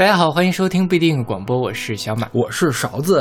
大家好，欢迎收听不一定广播，我是小马，我是勺子。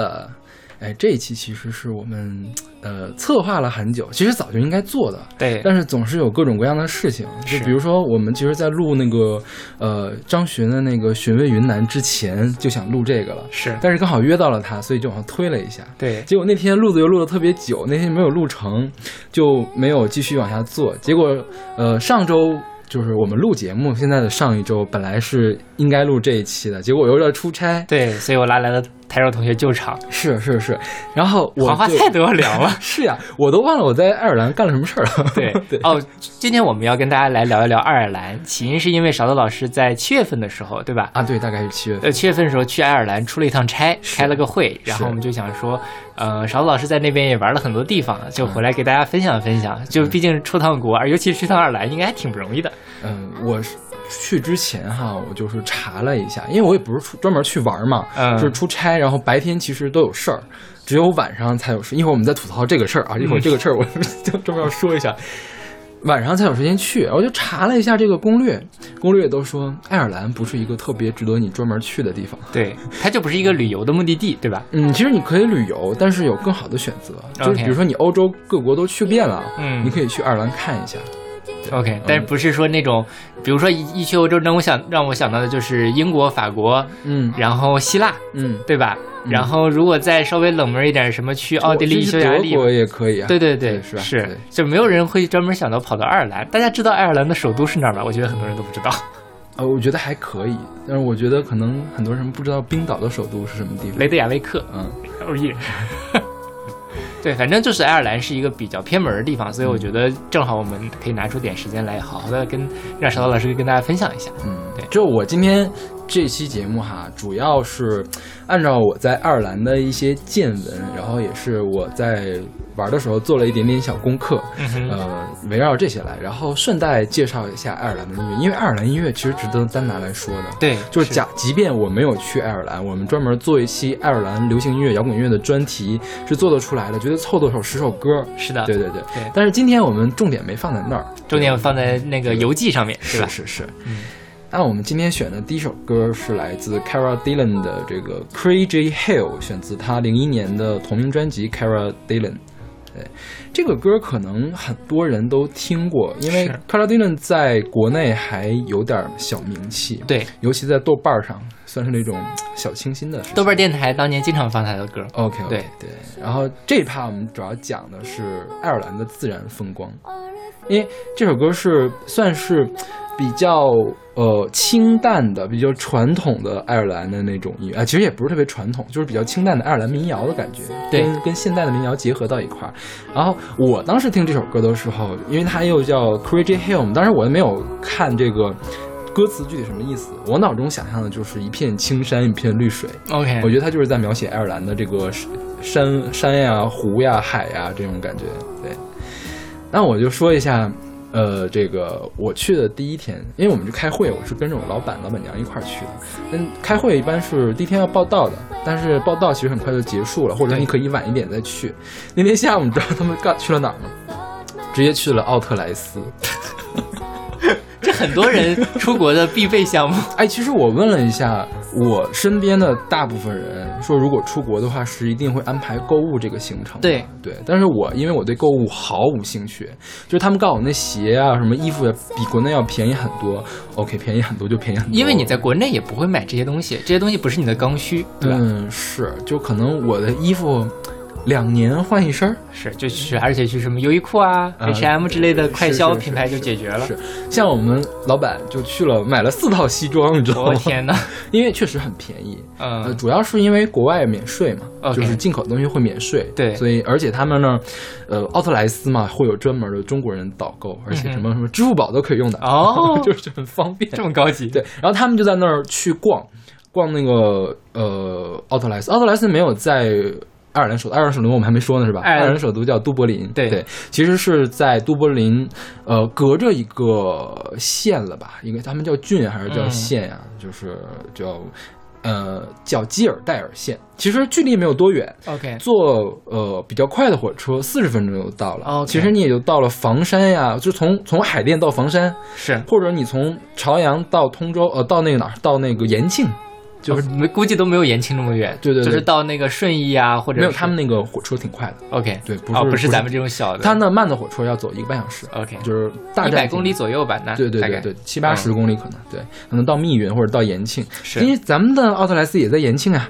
哎，这一期其实是我们呃策划了很久，其实早就应该做的，对，但是总是有各种各样的事情，就比如说我们其实，在录那个呃张巡的那个寻味云南之前，就想录这个了，是，但是刚好约到了他，所以就往后推了一下，对，结果那天录的又录的特别久，那天没有录成，就没有继续往下做，结果呃上周。就是我们录节目，现在的上一周本来是应该录这一期的，结果我又要出差，对，所以我拉来了。台州同学救场是是是，然后黄花菜都要聊了，是呀，我都忘了我在爱尔兰干了什么事儿了。对 对哦，今天我们要跟大家来聊一聊爱尔兰，起因是因为勺子老师在七月份的时候，对吧？啊，对，大概是七月份。呃，七月份的时候去爱尔兰出了一趟差，开了个会，然后我们就想说，呃，勺子老师在那边也玩了很多地方，就回来给大家分享分享。就毕竟出趟国，而尤其是去趟爱尔兰，应该还挺不容易的。嗯，我是。去之前哈，我就是查了一下，因为我也不是出专门去玩嘛，就是出差，然后白天其实都有事儿，只有晚上才有事。一会儿我们再吐槽这个事儿啊，一会儿这个事儿我就专门要说一下，晚上才有时间去。我就查了一下这个攻略，攻略都说爱尔兰不是一个特别值得你专门去的地方，对，它就不是一个旅游的目的地，对吧？嗯，其实你可以旅游，但是有更好的选择，就是比如说你欧洲各国都去遍了，嗯，你可以去爱尔兰看一下。OK，但是不是说那种，比如说一一去欧洲，那我想让我想到的就是英国、法国，嗯，然后希腊，嗯，对吧？然后如果再稍微冷门一点，什么去奥地利、匈牙利，德国也可以啊。对对对，是吧是，就没有人会专门想到跑到爱尔兰。大家知道爱尔兰的首都是哪儿吗？我觉得很多人都不知道。呃，我觉得还可以，但是我觉得可能很多人不知道冰岛的首都是什么地方。雷德雅未克。嗯，哦耶。对，反正就是爱尔兰是一个比较偏门的地方，所以我觉得正好我们可以拿出点时间来，好好的跟让石头老师跟大家分享一下。嗯，对，就我今天。这期节目哈，主要是按照我在爱尔兰的一些见闻，然后也是我在玩的时候做了一点点小功课，呃，围绕这些来，然后顺带介绍一下爱尔兰的音乐，因为爱尔兰音乐其实值得单拿来说的。对，就是假，即便我没有去爱尔兰，我们专门做一期爱尔兰流行音乐、摇滚乐的专题是做得出来的，觉得凑得首十首歌。是的，对对对。对。但是今天我们重点没放在那儿，重点放在那个游记上面，是吧？是是。嗯。那我们今天选的第一首歌是来自 Cara Dillon 的这个 Crazy Hill，选自他零一年的同名专辑 Cara Dillon。对，这个歌可能很多人都听过，因为 Cara Dillon 在国内还有点小名气。对，尤其在豆瓣上算是那种小清新的。豆瓣电台当年经常放他的歌。OK，对对。然后这一趴我们主要讲的是爱尔兰的自然风光，因为这首歌是算是。比较呃清淡的、比较传统的爱尔兰的那种音乐啊，其实也不是特别传统，就是比较清淡的爱尔兰民谣的感觉，跟跟现代的民谣结合到一块儿。然后我当时听这首歌的时候，因为它又叫 Crazy Hill，当时我也没有看这个歌词具体什么意思，我脑中想象的就是一片青山、一片绿水。OK，我觉得它就是在描写爱尔兰的这个山山呀、湖呀、海呀这种感觉。对，那我就说一下。呃，这个我去的第一天，因为我们去开会，我是跟着我老板、老板娘一块儿去的。嗯，开会一般是第一天要报道的，但是报道其实很快就结束了，或者你可以晚一点再去。那天下午，你知道他们干去了哪儿吗？直接去了奥特莱斯。这很多人出国的必备项目。哎，其实我问了一下我身边的大部分人，说如果出国的话是一定会安排购物这个行程。对对，但是我因为我对购物毫无兴趣，就是他们告诉我那鞋啊、什么衣服比国内要便宜很多。OK，便宜很多就便宜很多。因为你在国内也不会买这些东西，这些东西不是你的刚需，对吧？嗯，是，就可能我的衣服。两年换一身儿，是就去，而且去什么优衣库啊、H&M 之类的快消品牌就解决了。是，像我们老板就去了买了四套西装，你知道吗？我天哪，因为确实很便宜。嗯，主要是因为国外免税嘛，就是进口的东西会免税。对，所以而且他们那儿，呃，奥特莱斯嘛会有专门的中国人导购，而且什么什么支付宝都可以用的哦，就是很方便，这么高级。对，然后他们就在那儿去逛逛那个呃奥特莱斯，奥特莱斯没有在。爱尔兰首都，爱尔兰首都我们还没说呢，是吧？爱尔兰首都叫都柏林，对对，其实是在都柏林，呃，隔着一个县了吧？应该他们叫郡还是叫县呀？就是叫，呃，叫基尔代尔县。其实距离没有多远，OK，坐呃比较快的火车，四十分钟就到了。哦，其实你也就到了房山呀，就从从海淀到房山是，或者你从朝阳到通州，呃，到那个哪儿？到那个延庆。就是没估计都没有延庆那么远，对对对。就是到那个顺义啊，或者没有他们那个火车挺快的，OK，对，不哦，不是不咱们这种小的，他那慢的火车要走一个半小时，OK，就是大概一百公里。左右吧，那大概对对对对，七八十嗯公里可能，对，可能到密云或者到延庆，是。因为咱们的奥特莱斯也在延庆啊，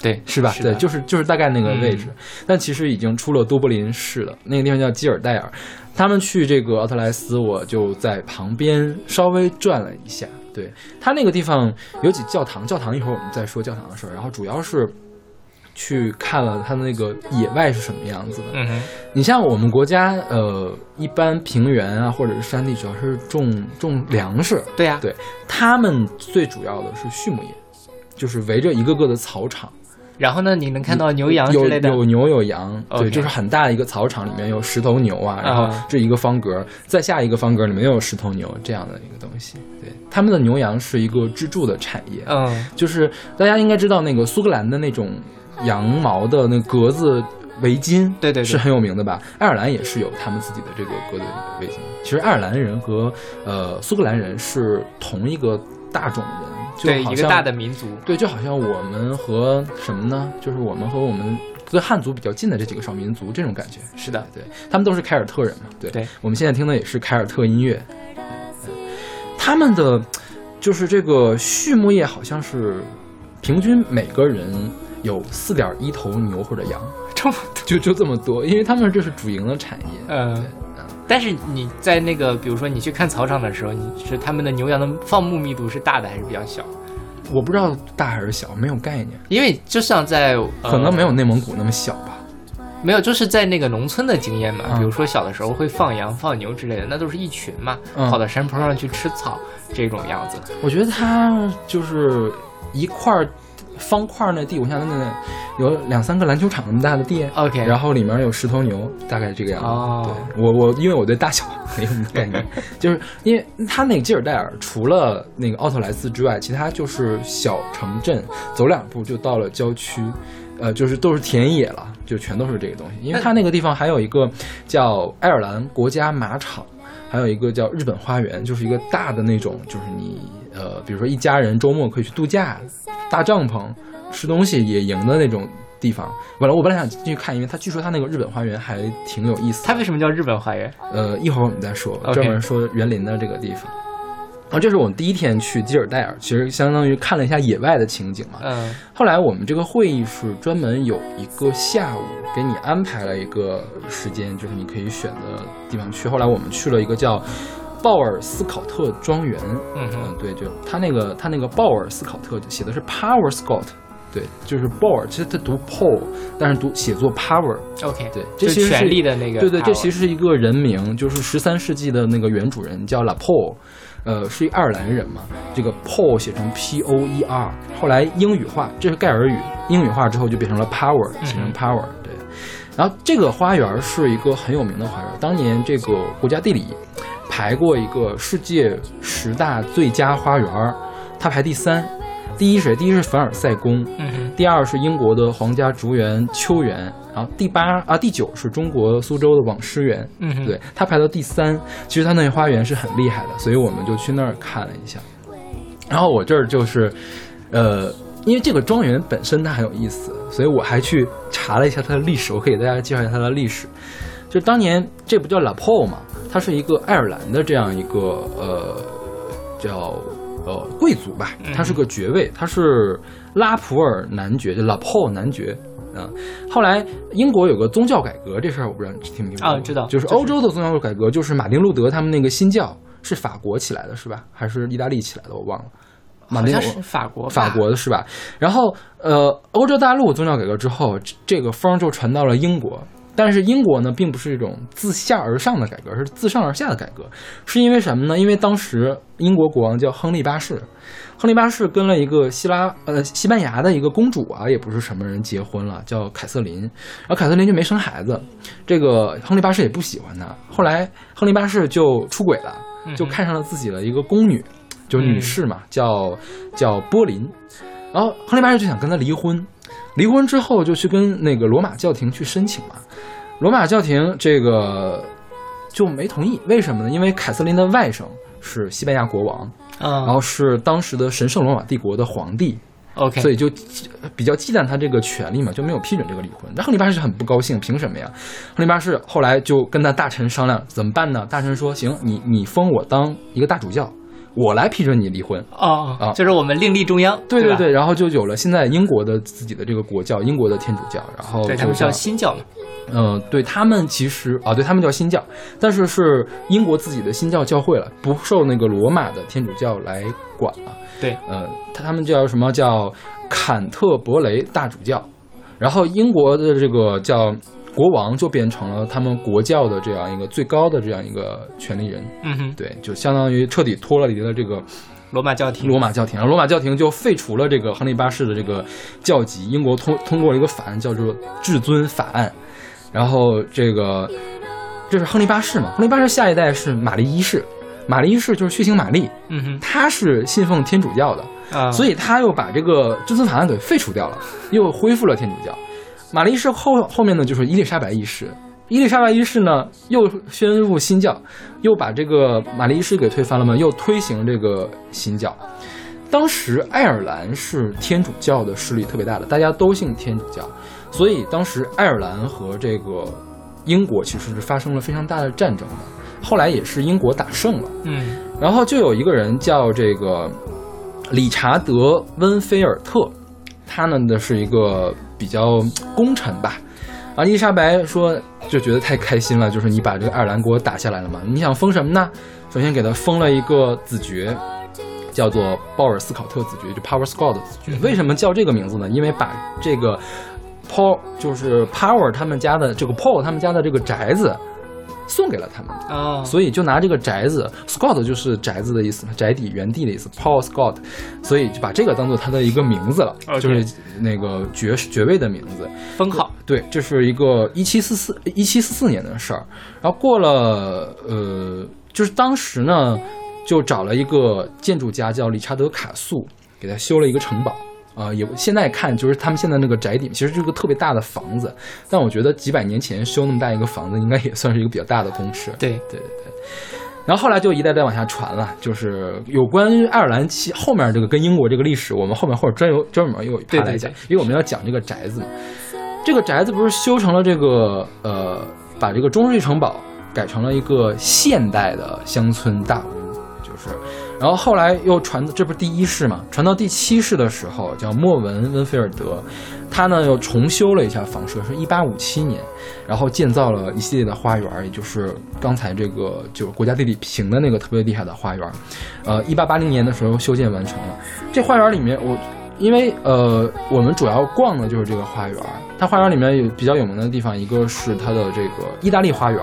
对是吧？对，就是就是大概那个位置，嗯但其实已经出了多柏林市了，那个地方叫基尔戴尔。他们去这个奥特莱斯，我就在旁边稍微转了一下。对他那个地方有几教堂，教堂一会儿我们再说教堂的事儿。然后主要是去看了它的那个野外是什么样子的。嗯哼，你像我们国家，呃，一般平原啊或者是山地，主要是种种粮食，对呀，对他们最主要的是畜牧业，就是围着一个个的草场。然后呢，你能看到牛羊之类的，有牛有羊对，就是很大的一个草场，里面有十头牛啊，然后啊这一个方格，再下一个方格里面又有十头牛这样的一个东西。对，他们的牛羊是一个支柱的产业，嗯，就是大家应该知道那个苏格兰的那种羊毛的那格子围巾，对对对是很有名的吧？爱尔兰也是有他们自己的这个格子围巾。其实爱尔兰人和呃苏格兰人是同一个大种人，就对，一个大的民族，对，就好像我们和什么呢？就是我们和我们跟汉族比较近的这几个少民族这种感觉。是的，对他们都是凯尔特人嘛。对，对我们现在听的也是凯尔特音乐。他们的就是这个畜牧业好像是平均每个人有四点一头牛或者羊，这么就就这么多，因为他们这是主营的产业。嗯。但是你在那个，比如说你去看草场的时候，你是他们的牛羊的放牧密度是大的还是比较小？我不知道大还是小，没有概念，因为就像在、呃可能没有内蒙古那么小吧。没有，就是在那个农村的经验嘛，嗯比如说小的时候会放羊、放牛之类的，那都是一群嘛，嗯跑到山坡上去吃草这种样子。我觉得它就是一块儿方块儿那地，我想那有两三个篮球场那么大的地 OK 然后里面有十头牛，大概这个样子。哦对我我因为我对大小 没有什么概念，就是因为它那个基尔戴尔除了那个奥特莱斯之外，其他就是小城镇，走两步就到了郊区。呃，就是都是田野了，就全都是这个东西。因为它那个地方还有一个叫爱尔兰国家马场，还有一个叫日本花园，就是一个大的那种，就是你呃，比如说一家人周末可以去度假，搭帐篷、吃东西、野营的那种地方。本来我本来想进去看，因为他据说他那个日本花园还挺有意思的。它为什么叫日本花园？呃，一会儿我们再说，专门说园林的这个地方。然后这是我们第一天去基尔戴尔，其实相当于看了一下野外的情景嘛。嗯后来我们这个会议是专门有一个下午给你安排了一个时间，就是你可以选的地方去。后来我们去了一个叫鲍尔斯考特庄园，嗯哼。嗯，对，就他那个他那个鲍尔斯考特写的是 Power Scott，对，就是鲍尔，其实他读 Paul，但是读写作 Power，，OK，对，这其实是权力的那个对对，这其实是一个人名，就是十三世纪的那个原主人叫 La Paul，呃，是一爱尔兰人嘛。这个 Paul 写成 P O E R，后来英语化，这是盖尔语，英语化之后就变成了 Power，写成嗯 Power，对。然后这个花园是一个很有名的花园，当年这个国家地理排过一个世界十大最佳花园，它排第三。第一是谁？第一是凡尔赛宫，嗯哼，第二是英国的皇家竹园秋园，然后第八啊第九是中国苏州的网师园，嗯哼，对，它排到第三。其实它那花园是很厉害的，所以我们就去那儿看了一下。然后我这儿就是，呃，因为这个庄园本身它很有意思，所以我还去查了一下它的历史。我可以给大家介绍一下它的历史。就当年这不叫 La Pole 嘛，它是一个爱尔兰的这样一个呃叫呃贵族吧，他是个爵位，他是拉普尔男爵，就 La Pole 男爵。啊，后来英国有个宗教改革，这事儿我不知道你听没听过啊知道就是欧洲的宗教改革，就是马丁路德他们那个新教是法国起来的，是吧？还是意大利起来的？我忘了。马丁是法国，法国的是吧？然后呃，欧洲大陆宗教改革之后，这这个风儿就传到了英国。但是英国呢，并不是一种自下而上的改革，而是自上而下的改革。是因为什么呢？因为当时英国国王叫亨利八世，亨利八世跟了一个希拉呃西班牙的一个公主啊，也不是什么人结婚了，叫凯瑟琳。然后凯瑟琳就没生孩子，这个亨利八世也不喜欢她。后来亨利八世就出轨了，就看上了自己的一个宫女，就是女士嘛，叫叫波林。然后亨利八世就想跟她离婚，离婚之后就去跟那个罗马教廷去申请嘛。罗马教廷这个就没同意，为什么呢？因为凯瑟琳的外甥是西班牙国王，嗯，然后是当时的神圣罗马帝国的皇帝，OK，所以就比较忌惮他这个权利嘛，就没有批准这个离婚。那亨利八世很不高兴，凭什么呀？亨利八世后来就跟他大臣商量怎么办呢？大臣说：“行，你你封我当一个大主教。”我来批准你离婚。哦，啊。就是我们另立中央，对吧？对对，然后就有了现在英国的自己的这个国教，英国的天主教，然后对他们叫新教嘛，嗯，对他们其实啊，对他们叫新教，但是是英国自己的新教教会了，不受那个罗马的天主教来管了。对，呃，他他们叫什么？叫坎特伯雷大主教，然后英国的这个叫国王就变成了他们国教的这样一个最高的这样一个权力人，嗯哼，对，就相当于彻底脱离了这个罗马教廷，罗马教廷，然后罗马教廷就废除了这个亨利八世的这个教籍，英国通通过了一个法案叫做《至尊法案》，然后这个这是亨利八世嘛，亨利八世下一代是玛丽一世，玛丽一世就是血腥玛丽，嗯哼。她是信奉天主教的，哼，啊，所以他又把这个至尊法案给废除掉了，又恢复了天主教。玛丽一世后后面呢，就是伊丽莎白一世。伊丽莎白一世呢，又宣布新教，又把这个玛丽一世给推翻了嘛，又推行这个新教。当时爱尔兰是天主教的势力特别大的，大家都信天主教，所以当时爱尔兰和这个英国其实是发生了非常大的战争的。后来也是英国打胜了，嗯然后就有一个人叫这个理查德·温菲尔特，他呢的是一个比较功臣吧。啊，伊丽莎白说就觉得太开心了，就是你把这个爱尔兰给我打下来了嘛，你想封什么呢？首先给他封了一个子爵，叫做鲍尔斯考特子爵，就 Power Scott 子爵。为什么叫这个名字呢？因为把这个 Paul 就是 Power 他们家的这个 Paul 他们家的这个宅子送给了他们。哦，所以就拿这个宅子，Scott 就是宅子的意思，宅邸、原地的意思，Paul Scott，所以就把这个当做他的一个名字了 OK 就是那个爵爵位的名字。封号，对，这是一个一七四四一七四四年的事儿。然后过了呃，就是当时呢，就找了一个建筑家叫理查德卡素，给他修了一个城堡。啊、也现在看就是他们现在那个宅邸，其实是个特别大的房子，但我觉得几百年前修那么大一个房子，应该也算是一个比较大的公式。对，对对对。然后后来就一代代往下传了，就是有关于爱尔兰其后面这个跟英国这个历史，我们后面或者专有专门有一趴来讲，因为我们要讲这个宅子嘛。这个宅子不是修成了这个呃，把这个中世纪城堡改成了一个现代的乡村大屋，就是。然后后来又传，这不是第一世嘛？传到第七世的时候，叫莫文温菲尔德，他呢又重修了一下房舍，是一八五七年，然后建造了一系列的花园，也就是刚才这个就是国家地理评的那个特别厉害的花园。呃，一八八零年的时候修建完成了。这花园里面，我因为呃，我们主要逛的就是这个花园。它花园里面有比较有名的地方，一个是它的这个意大利花园，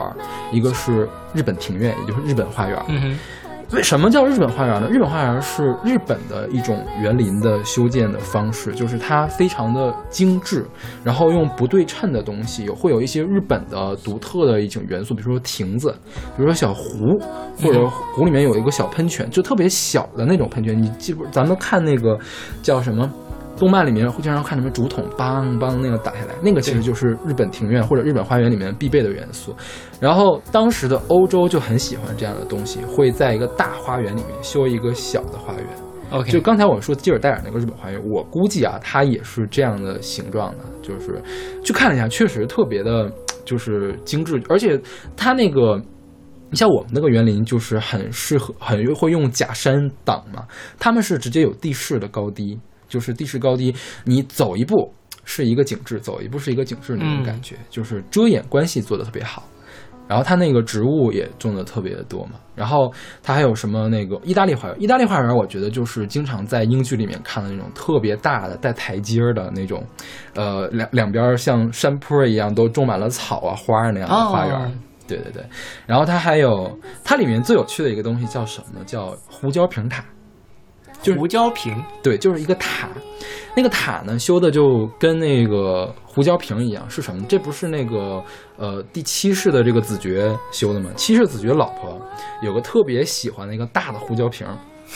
一个是日本庭院，也就是日本花园。嗯哼，为什么叫日本花园呢？日本花园是日本的一种园林的修建的方式，就是它非常的精致，然后用不对称的东西，有会有一些日本的独特的一种元素，比如说亭子，比如说小湖，或者湖里面有一个小喷泉，就特别小的那种喷泉。你记不？咱们看那个叫什么？动漫里面会经常看什么竹筒梆梆那个打下来，那个其实就是日本庭院或者日本花园里面必备的元素。然后当时的欧洲就很喜欢这样的东西，会在一个大花园里面修一个小的花园。OK，就刚才我说基尔戴尔那个日本花园，我估计啊，它也是这样的形状的，就是去看了一下，确实特别的，就是精致，而且它那个。你像我们那个园林就是很适合，很会用假山挡嘛，他们是直接有地势的高低，就是地势高低，你走一步是一个景致，走一步是一个景致那种感觉，就是遮掩关系做的特别好。然后它那个植物也种的特别的多嘛，然后它还有什么那个意大利花园？意大利花园我觉得就是经常在英剧里面看的那种特别大的带台阶儿的那种，呃，两两边像山坡一样都种满了草啊花儿那样的花园。哦对对对，然后它还有它里面最有趣的一个东西叫什么呢？叫胡椒瓶塔。就是胡椒瓶，对，就是一个塔，那个塔呢修的就跟那个胡椒瓶一样，是什么？这不是那个呃第七世的这个子爵修的吗？七世子爵老婆有个特别喜欢的一个大的胡椒瓶，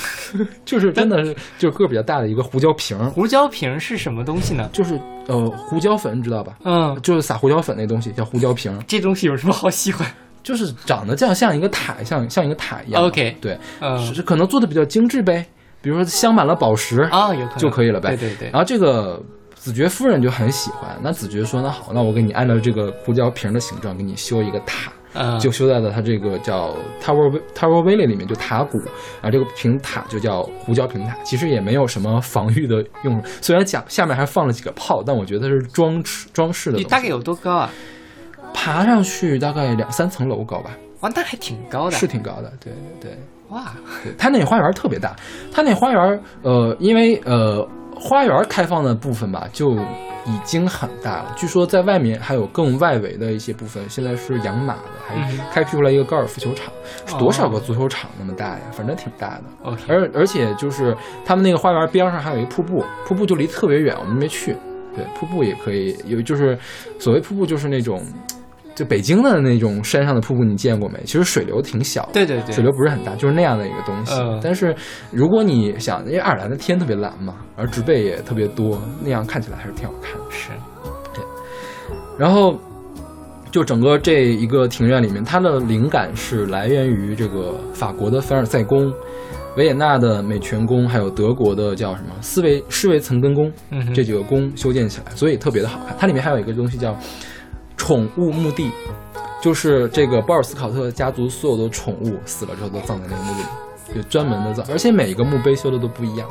就是真的是就是个儿比较大的一个胡椒瓶，胡椒瓶是什么东西呢？就是呃胡椒粉，你知道吧？嗯，就是撒胡椒粉那东西叫胡椒瓶，这东西有什么好喜欢 就是长得像像一个塔，像像一个塔一样。？OK，对，嗯是可能做的比较精致呗。比如说镶满了宝石啊，有可能就可以了呗。对对对。然后这个子爵夫人就很喜欢，那子爵说：“那好，那我给你按照这个胡椒瓶的形状给你修一个塔。”就修在了它这个叫 Tower Tower Valley 里面，就塔谷啊，这个平塔就叫胡椒平塔。其实也没有什么防御的用，虽然讲下面还放了几个炮，但我觉得是装饰装饰的。你大概有多高啊？爬上去大概两三层楼高吧。哇，那还挺高的。是挺高的，对对。哇，它那花园特别大，它那花园呃，因为呃花园开放的部分吧，就。已经很大了，据说在外面还有更外围的一些部分，现在是养马的，还开辟出来一个高尔夫球场，是多少个足球场那么大呀？反正挺大的。而而且就是他们那个花园边上还有一个瀑布，瀑布就离特别远，我们没去。对，瀑布也可以有，就是所谓瀑布就是那种。就北京的那种山上的瀑布，你见过没？其实水流挺小，对对对，水流不是很大，就是那样的一个东西。但是如果你想，因为爱尔兰的天特别蓝嘛，而植被也特别多，那样看起来还是挺好看的。是，对。然后就整个这一个庭院里面，它的灵感是来源于这个法国的凡尔赛宫、维也纳的美泉宫，还有德国的叫什么斯维施维岑根宫，这几个宫修建起来，所以特别的好看。它里面还有一个东西叫。宠物墓地，就是这个鲍尔斯考特家族所有的宠物死了之后都葬在那个墓地里，有专门的葬，而且每一个墓碑修的都不一样。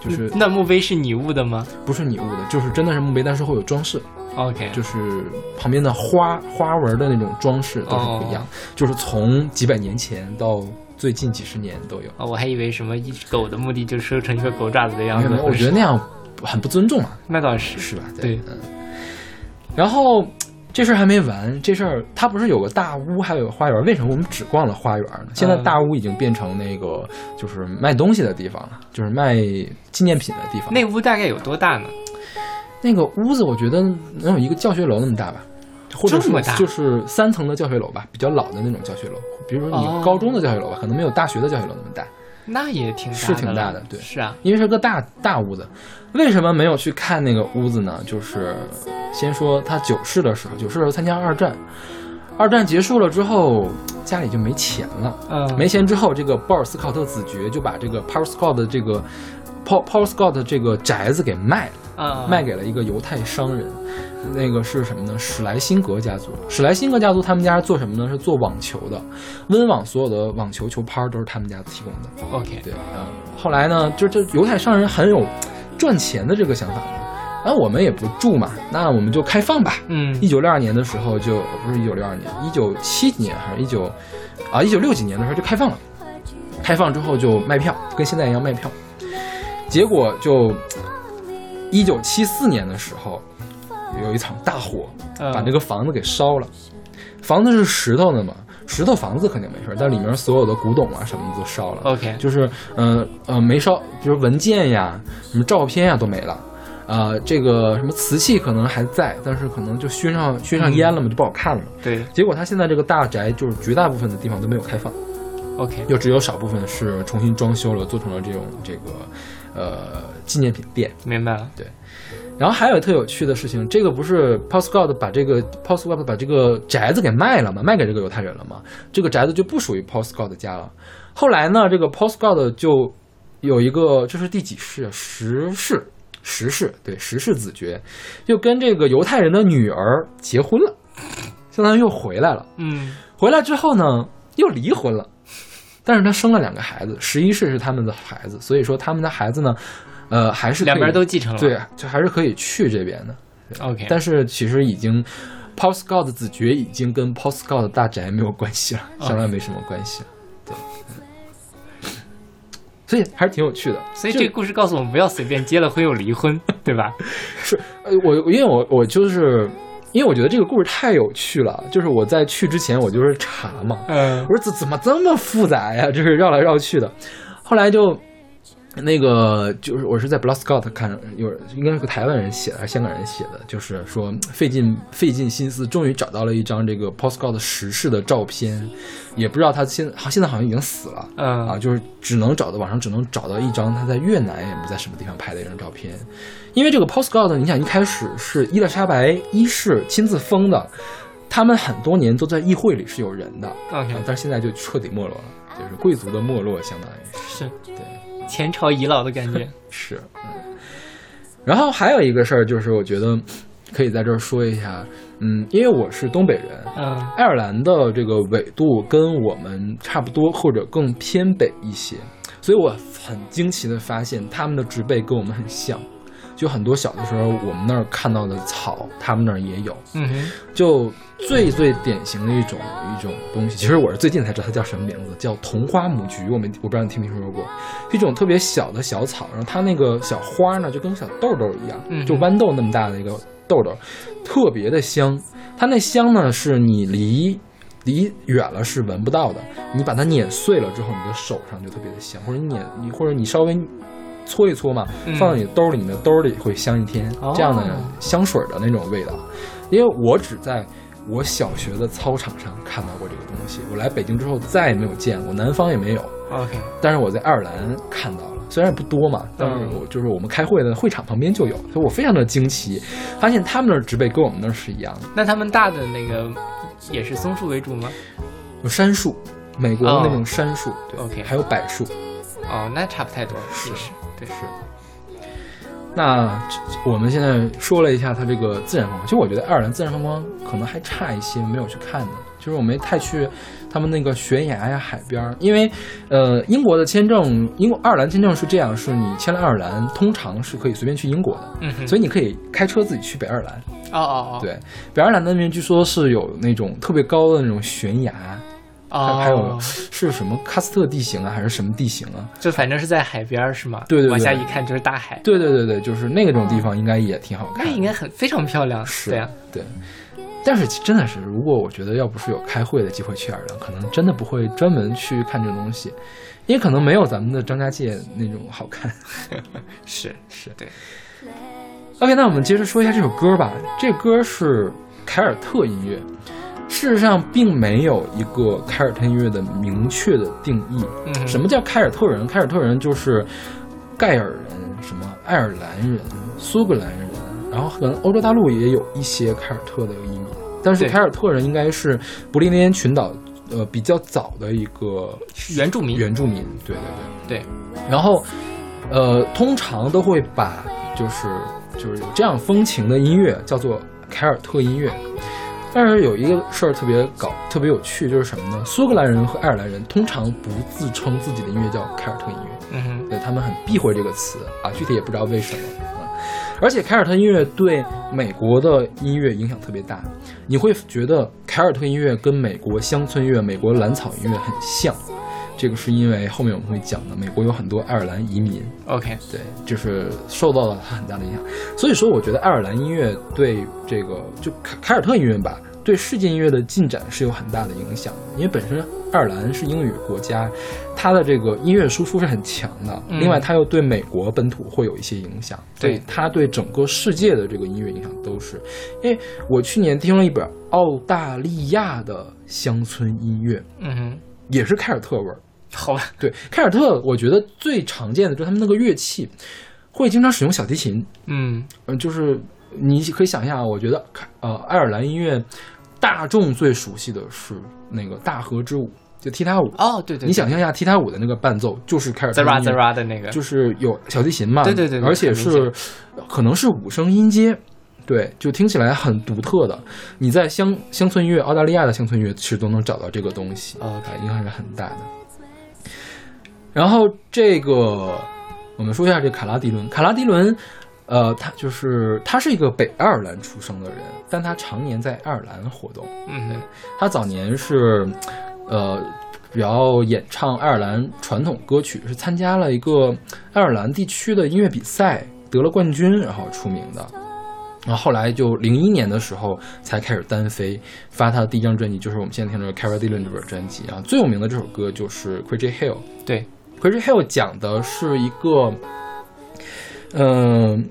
就是那墓碑是拟物的吗？不是拟物的，就是真的是墓碑，但是会有装饰。OK，就是旁边的花花纹的那种装饰都是不一样，就是从几百年前到最近几十年都有。哦，我还以为什么一只狗的墓地就收成一个狗爪子的样子，我觉得那样很不尊重啊。那倒是，是吧？对，嗯。然后。这事儿还没完，这事儿它不是有个大屋，还有个花园？为什么我们只逛了花园呢？现在大屋已经变成那个就是卖东西的地方了，就是卖纪念品的地方。那屋大概有多大呢？那个屋子我觉得能有一个教学楼那么大吧，或者说就是三层的教学楼吧，比较老的那种教学楼，比如说你高中的教学楼吧，可能没有大学的教学楼那么大。那也挺是挺大的，对，是啊，因为是个大大屋子。为什么没有去看那个屋子呢？就是先说他九世的时候，九世的时候参加二战，二战结束了之后，家里就没钱了。嗯，没钱之后，这个鲍尔斯考特子爵就把这个 Paul Scott 的这个 Paul Paul Scott 的这个宅子给卖了，卖给了一个犹太商人。那个是什么呢？史莱辛格家族。史莱辛格家族他们家是做什么呢？是做网球的，温网所有的网球球拍都是他们家提供的。OK，对，嗯，后来呢，就就犹太商人很有赚钱的这个想法嘛。啊，我们也不住嘛，那我们就开放吧。嗯，一九六二年的时候就不是一九六二年，一九七几年还是一九啊一九六几年的时候就开放了。开放之后就卖票，跟现在一样卖票。结果就一九七四年的时候。有一场大火，把这个房子给烧了。房子是石头的嘛，石头房子肯定没事，但里面所有的古董啊什么的都烧了。OK，就是呃呃没烧，比如文件呀、什么照片呀都没了。呃，这个什么瓷器可能还在，但是可能就熏上熏上烟了嘛，就不好看了。对，结果他现在这个大宅就是绝大部分的地方都没有开放。OK，就只有少部分是重新装修了，做成了这种这个呃纪念品店。明白了，对。然后还有特有趣的事情，这个不是 Postgod 把这个 Postgod 把这个宅子给卖了吗？卖给这个犹太人了吗？这个宅子就不属于 Postgod 家了。后来呢，这个 Postgod 就有一个，这是第几世？十世，十世，对，十世子爵，就跟这个犹太人的女儿结婚了，相当于又回来了。嗯，回来之后呢，又离婚了，但是他生了两个孩子，十一世是他们的孩子，所以说他们的孩子呢。呃，还是两边都继承了，对，就还是可以去这边的。OK，但是其实已经 p o s c o t 子爵已经跟 p o s c o t 大宅没有关系了，相当于没什么关系了。对，所以还是挺有趣的。所以这个故事告诉我们，不要随便结了婚又离婚，对吧？是，呃，我因为我我就是因为我觉得这个故事太有趣了，就是我在去之前我就是查嘛，嗯，我说怎怎么这么复杂呀？就是绕来绕去的，后来就。那个就是我是在 b l o s c o t 看，有应该是个台湾人写的还是香港人写的，就是说费尽费尽心思，终于找到了一张这个 Postcard 实事的照片，也不知道他现好现在好像已经死了，嗯。啊，就是只能找到网上只能找到一张他在越南也不在什么地方拍的一张照片，因为这个 Postcard 你想一开始是伊丽莎白一世亲自封的，他们很多年都在议会里是有人的，OK，但是现在就彻底没落了，就是贵族的没落，相当于是。对。前朝遗老的感觉。是，嗯。然后还有一个事儿，就是我觉得可以在这儿说一下，嗯，因为我是东北人，嗯，爱尔兰的这个纬度跟我们差不多，或者更偏北一些，所以我很惊奇的发现他们的植被跟我们很像。就很多小的时候，我们那儿看到的草，他们那儿也有。嗯哼，就最最典型的一种一种东西，其实我是最近才知道它叫什么名字，叫桐花母菊。我没我不知道你听没听说过，一种特别小的小草，然后它那个小花呢，就跟小豆豆一样，就豌豆那么大的一个豆豆，特别的香。它那香呢，是你离离远了是闻不到的，你把它碾碎了之后，你的手上就特别的香，或者你碾你或者你稍微。搓一搓嘛，放到你兜里，你的兜里会香一天，这样的香水的那种味道。因为我只在我小学的操场上看到过这个东西，我来北京之后再也没有见过，南方也没有。OK，但是我在爱尔兰看到了，虽然不多嘛，但是我就是我们开会的会场旁边就有，所以我非常的惊奇，发现他们那儿植被跟我们那儿是一样的。那他们大的那个也是松树为主吗？有杉树，美国的那种杉树。对，OK，还有柏树。哦，那差不太多，是是。对，是。那我们现在说了一下它这个自然风光，其实我觉得爱尔兰自然风光可能还差一些没有去看的，就是我没太去他们那个悬崖呀、海边，因为呃，英国的签证，英国爱尔兰签证是这样，是你签了爱尔兰，通常是可以随便去英国的，嗯，所以你可以开车自己去北爱尔兰。哦哦哦，对，北爱尔兰那边据说是有那种特别高的那种悬崖。啊，还有是什么喀斯特地形啊，还是什么地形啊？就反正是在海边是吗？对对，往下一看就是大海。对对对对，就是那种地方应该也挺好看。那应该很非常漂亮。是呀，对。但是真的是，如果我觉得要不是有开会的机会去爱尔兰，可能真的不会专门去看这东西，因为可能没有咱们的张家界那种好看。是是，对。OK，那我们接着说一下这首歌吧。这歌是凯尔特音乐。事实上，并没有一个凯尔特音乐的明确的定义。嗯，什么叫凯尔特人？凯尔特人就是盖尔人，什么爱尔兰人、苏格兰人，然后可能欧洲大陆也有一些凯尔特的移民。但是凯尔特人应该是不列颠群岛呃比较早的一个原住民。原住民，对对对对。然后，呃，通常都会把就是就是有这样风情的音乐叫做凯尔特音乐。但是有一个事儿特别搞，特别有趣，就是什么呢？苏格兰人和爱尔兰人通常不自称自己的音乐叫凯尔特音乐，嗯哼，对他们很避讳这个词啊，具体也不知道为什么啊。而且凯尔特音乐对美国的音乐影响特别大，你会觉得凯尔特音乐跟美国乡村乐、美国蓝草音乐很像。这个是因为后面我们会讲的，美国有很多爱尔兰移民。OK，对，就是受到了它很大的影响。所以说，我觉得爱尔兰音乐对这个就凯凯尔特音乐吧，对世界音乐的进展是有很大的影响。因为本身爱尔兰是英语国家，它的这个音乐输出是很强的。另外，它又对美国本土会有一些影响。对，它对整个世界的这个音乐影响都是。因为我去年听了一本澳大利亚的乡村音乐，嗯哼，也是凯尔特味儿。好吧，对凯尔特，我觉得最常见的就是他们那个乐器，会经常使用小提琴。嗯嗯，就是你可以想象，我觉得呃，爱尔兰音乐大众最熟悉的是那个大河之舞，就踢踏舞。哦，对对，你想象一下踢踏舞的那个伴奏，就是凯尔特 zara zara 的那个，就是有小提琴嘛。对对对，而且是可能是五声音阶，对，就听起来很独特的。你在乡乡村音乐，澳大利亚的乡村音乐其实都能找到这个东西。OK，影响是很大的。然后这个，我们说一下这卡拉迪伦。卡拉迪伦，呃，他就是他是一个北爱尔兰出生的人，但他常年在爱尔兰活动。嗯，他早年是，呃，主要演唱爱尔兰传统歌曲，是参加了一个爱尔兰地区的音乐比赛，得了冠军，然后出名的。然后后来就零一年的时候才开始单飞，发他的第一张专辑，就是我们现在听的《c a r a d i l l n》这本专辑啊。最有名的这首歌就是《Crazy Hill》。对。《Crazy Hill》讲的是一个，嗯，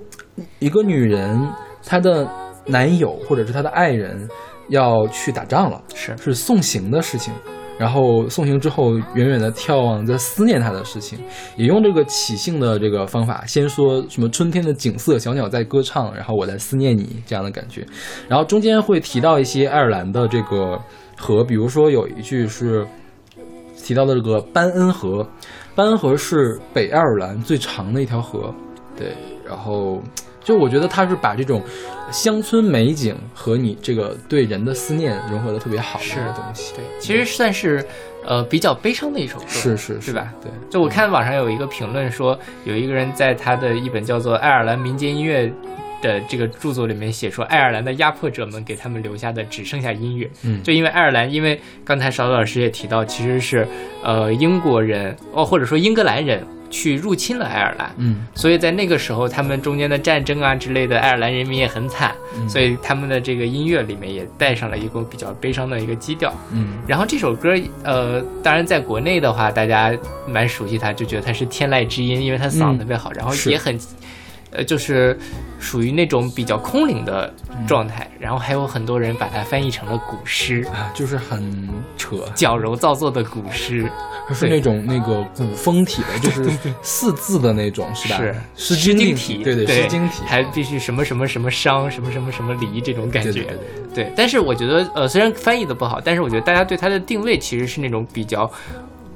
一个女人，她的男友或者是她的爱人要去打仗了，是是送行的事情。然后送行之后，远远的眺望，在思念他的事情，也用这个起兴的这个方法，先说什么春天的景色，小鸟在歌唱，然后我在思念你这样的感觉。然后中间会提到一些爱尔兰的这个河，比如说有一句是提到的这个班恩河。班河是北爱尔兰最长的一条河，对，然后就我觉得它是把这种乡村美景和你这个对人的思念融合的特别好的一个东西，对，其实算是呃比较悲伤的一首歌，是是是。吧？对，就我看网上有一个评论说，有一个人在他的一本叫做《爱尔兰民间音乐》。的这个著作里面写说，爱尔兰的压迫者们给他们留下的只剩下音乐。嗯，就因为爱尔兰，因为刚才邵老师也提到，其实是呃英国人哦，或者说英格兰人去入侵了爱尔兰。嗯，所以在那个时候，他们中间的战争啊之类的，爱尔兰人民也很惨。所以他们的这个音乐里面也带上了一个比较悲伤的一个基调。嗯，然后这首歌呃，当然在国内的话，大家蛮熟悉它，就觉得它是天籁之音，因为它嗓子特别好，然后也很。呃，就是属于那种比较空灵的状态，然后还有很多人把它翻译成了古诗啊，就是很扯，矫揉造作的古诗，是那种那个古风体的，就是四字的那种，是吧？是诗经体，对对，诗经体，还必须什么什么什么商，什么什么什么离这种感觉，对对。但是我觉得，呃，虽然翻译的不好，但是我觉得大家对它的定位其实是那种比较。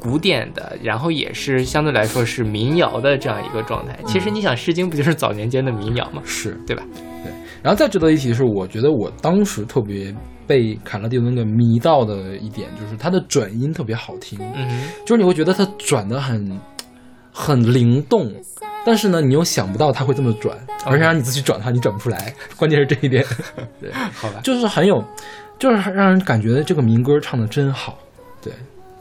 古典的，然后也是相对来说是民谣的这样一个状态。其实你想，《诗经》不就是早年间的民谣吗？是对吧？对。然后再值得一提的是，我觉得我当时特别被卡拉蒂伦给迷到的一点，就是它的转音特别好听。嗯，就是你会觉得它转的很很灵动，但是呢，你又想不到它会这么转，而且让你自己转的话，你转不出来。关键是这一点。对，好吧，就是很有，就是让人感觉这个民歌唱的真好。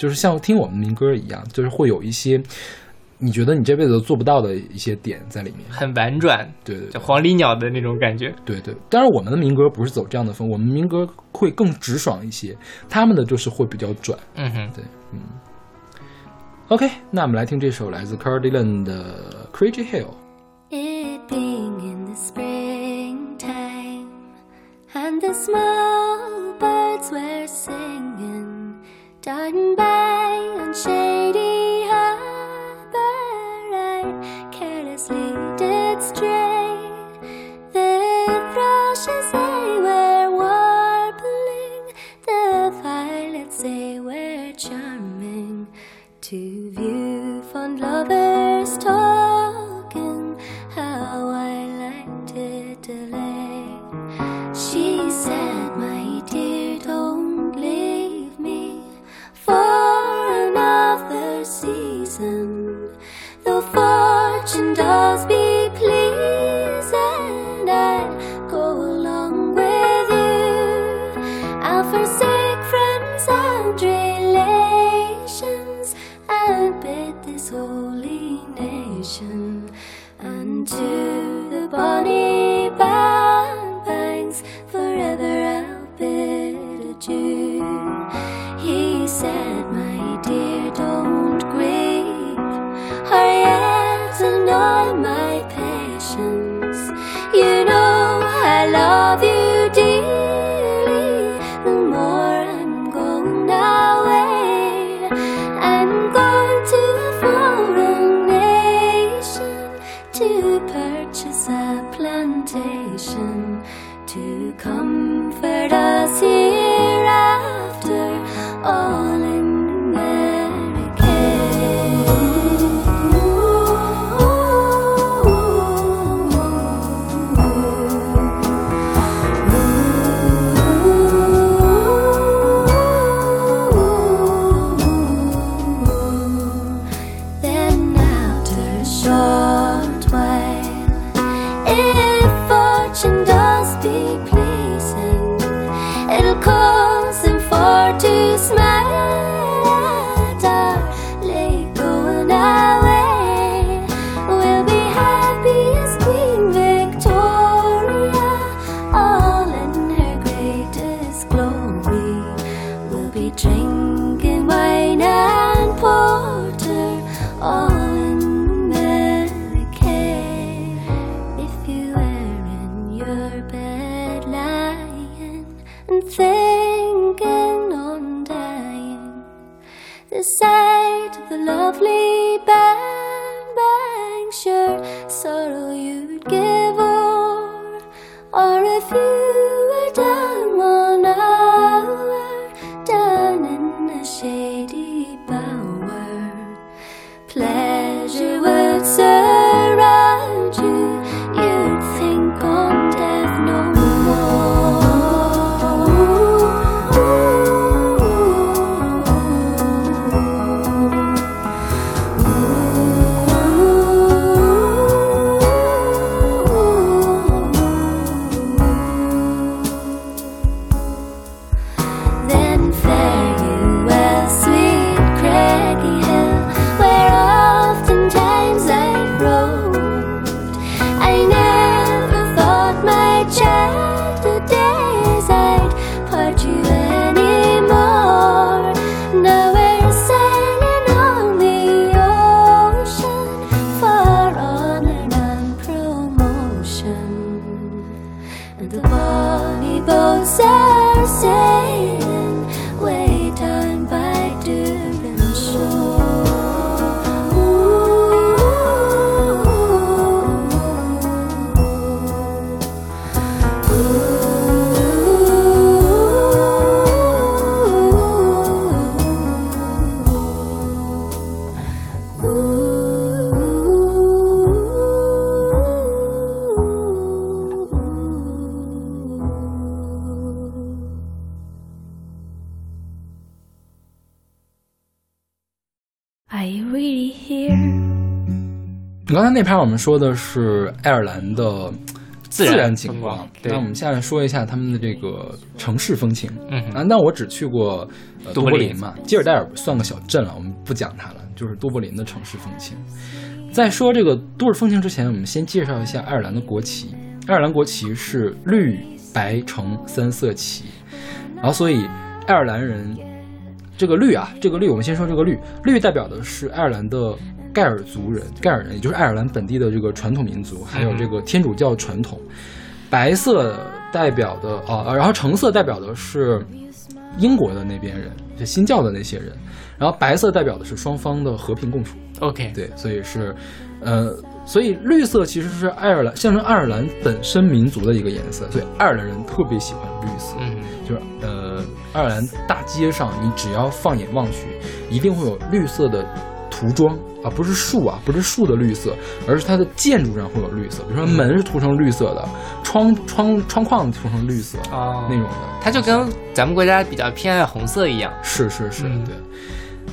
对。就是像听我们民歌一样，就是会有一些你觉得你这辈子都做不到的一些点在里面，很婉转，对对，黄鹂鸟的那种感觉，对对。当然，我们的民歌不是走这样的风，我们民歌会更直爽一些，他们的就是会比较转，嗯哼，对，嗯。OK，那我们来听这首来自 c a r d i l a n 的《Crazy Hill》。Down by on shady harbor, I carelessly did stray. The thrushes they were warbling, the violets they were charming. To view fond lovers talking, how I liked it delay. She said, fortune does be pleasing, I'll go along with you. I'll forsake friends and relations and bid this holy nation unto the bonny band bangs forever I'll bid adieu. He said, annoy my patience. You know I love you dearly. The more I'm going away, I'm going to a foreign nation to purchase a plantation to comfort us hereafter, all drinking wine and porter, all in America. If you were in your bed lying and thinking on dying, the sight of the lovely band 刚才那盘我们说的是爱尔兰的自然然景观，对那我们现在说一下他们的这个城市风情。嗯啊，那我只去过、呃、都柏林都柏林嘛，吉尔代尔算个小镇了，我们不讲它了，就是都柏林的城市风情。在说这个都市风情之前，我们先介绍一下爱尔兰的国旗。爱尔兰国旗是绿白橙三色旗，然后所以爱尔兰人这个绿啊，这个绿我们先说这个绿，绿代表的是爱尔兰的盖尔族人，盖尔人也就是爱尔兰本地的这个传统民族，还有这个天主教传统。白色代表的啊，然后橙色代表的是英国的那边人，就新教的那些人，然后白色代表的是双方的和平共处。OK，对，所以是，呃，所以绿色其实是爱尔兰象征爱尔兰本身民族的一个颜色，所以爱尔兰人特别喜欢绿色。嗯就是呃，爱尔兰大街上，你只要放眼望去，一定会有绿色的涂装啊，不是树啊，不是树的绿色，而是它的建筑上会有绿色，比如说门是涂成绿色的，窗窗窗框涂成绿色哦那种的，它就跟咱们国家比较偏爱红色一样。是是是，嗯对。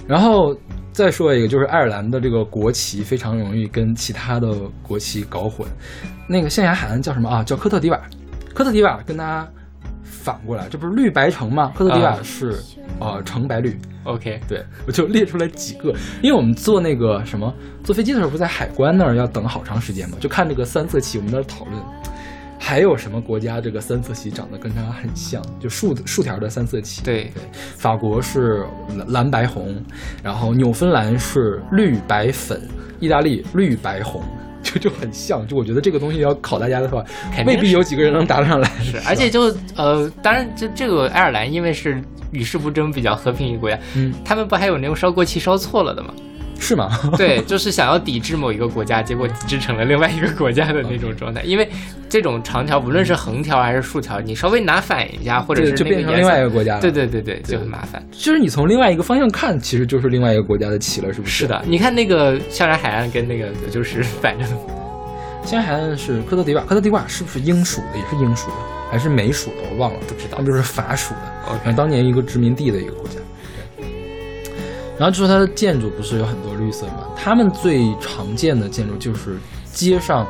然后再说一个，就是爱尔兰的这个国旗非常容易跟其他的国旗搞混。那个象牙海岸叫什么啊？叫科特迪瓦。科特迪瓦跟大家反过来，这不是绿白橙吗？科特迪瓦啊是呃橙白绿。OK，对，我就列出来几个，因为我们坐那个什么坐飞机的时候，不是在海关那儿要等好长时间嘛，就看这个三色旗，我们在那儿讨论，还有什么国家这个三色旗长得跟它很像，就竖竖条的三色旗。对对，法国是蓝蓝白红，然后纽芬兰是绿白粉，意大利绿白红。就就很像，就我觉得这个东西要考大家的话肯，定未必有几个人能答得上来。是，而且就呃，当然这这个爱尔兰因为是与世不争、比较和平一个国家，嗯，他们不还有那种烧锅气烧错了的吗？是吗？对，就是想要抵制某一个国家，结果抵制成了另外一个国家的那种状态。因为这种长条，无论是横条还是竖条，你稍微拿反一下，或者，是就变成另外一个国家了。对对对对，就很麻烦。就是你从另外一个方向看，其实就是另外一个国家的旗了，是不是？是的，你看那个象牙海岸跟那个就是反正象牙海岸是科特迪瓦，科特迪瓦是不是英属的？也是英属的，还是美属的？我忘了，不知道那就是法属的。然后当年一个殖民地的一个国家。对。然后就说它的建筑不是有很多绿色嘛？他们最常见的建筑就是街上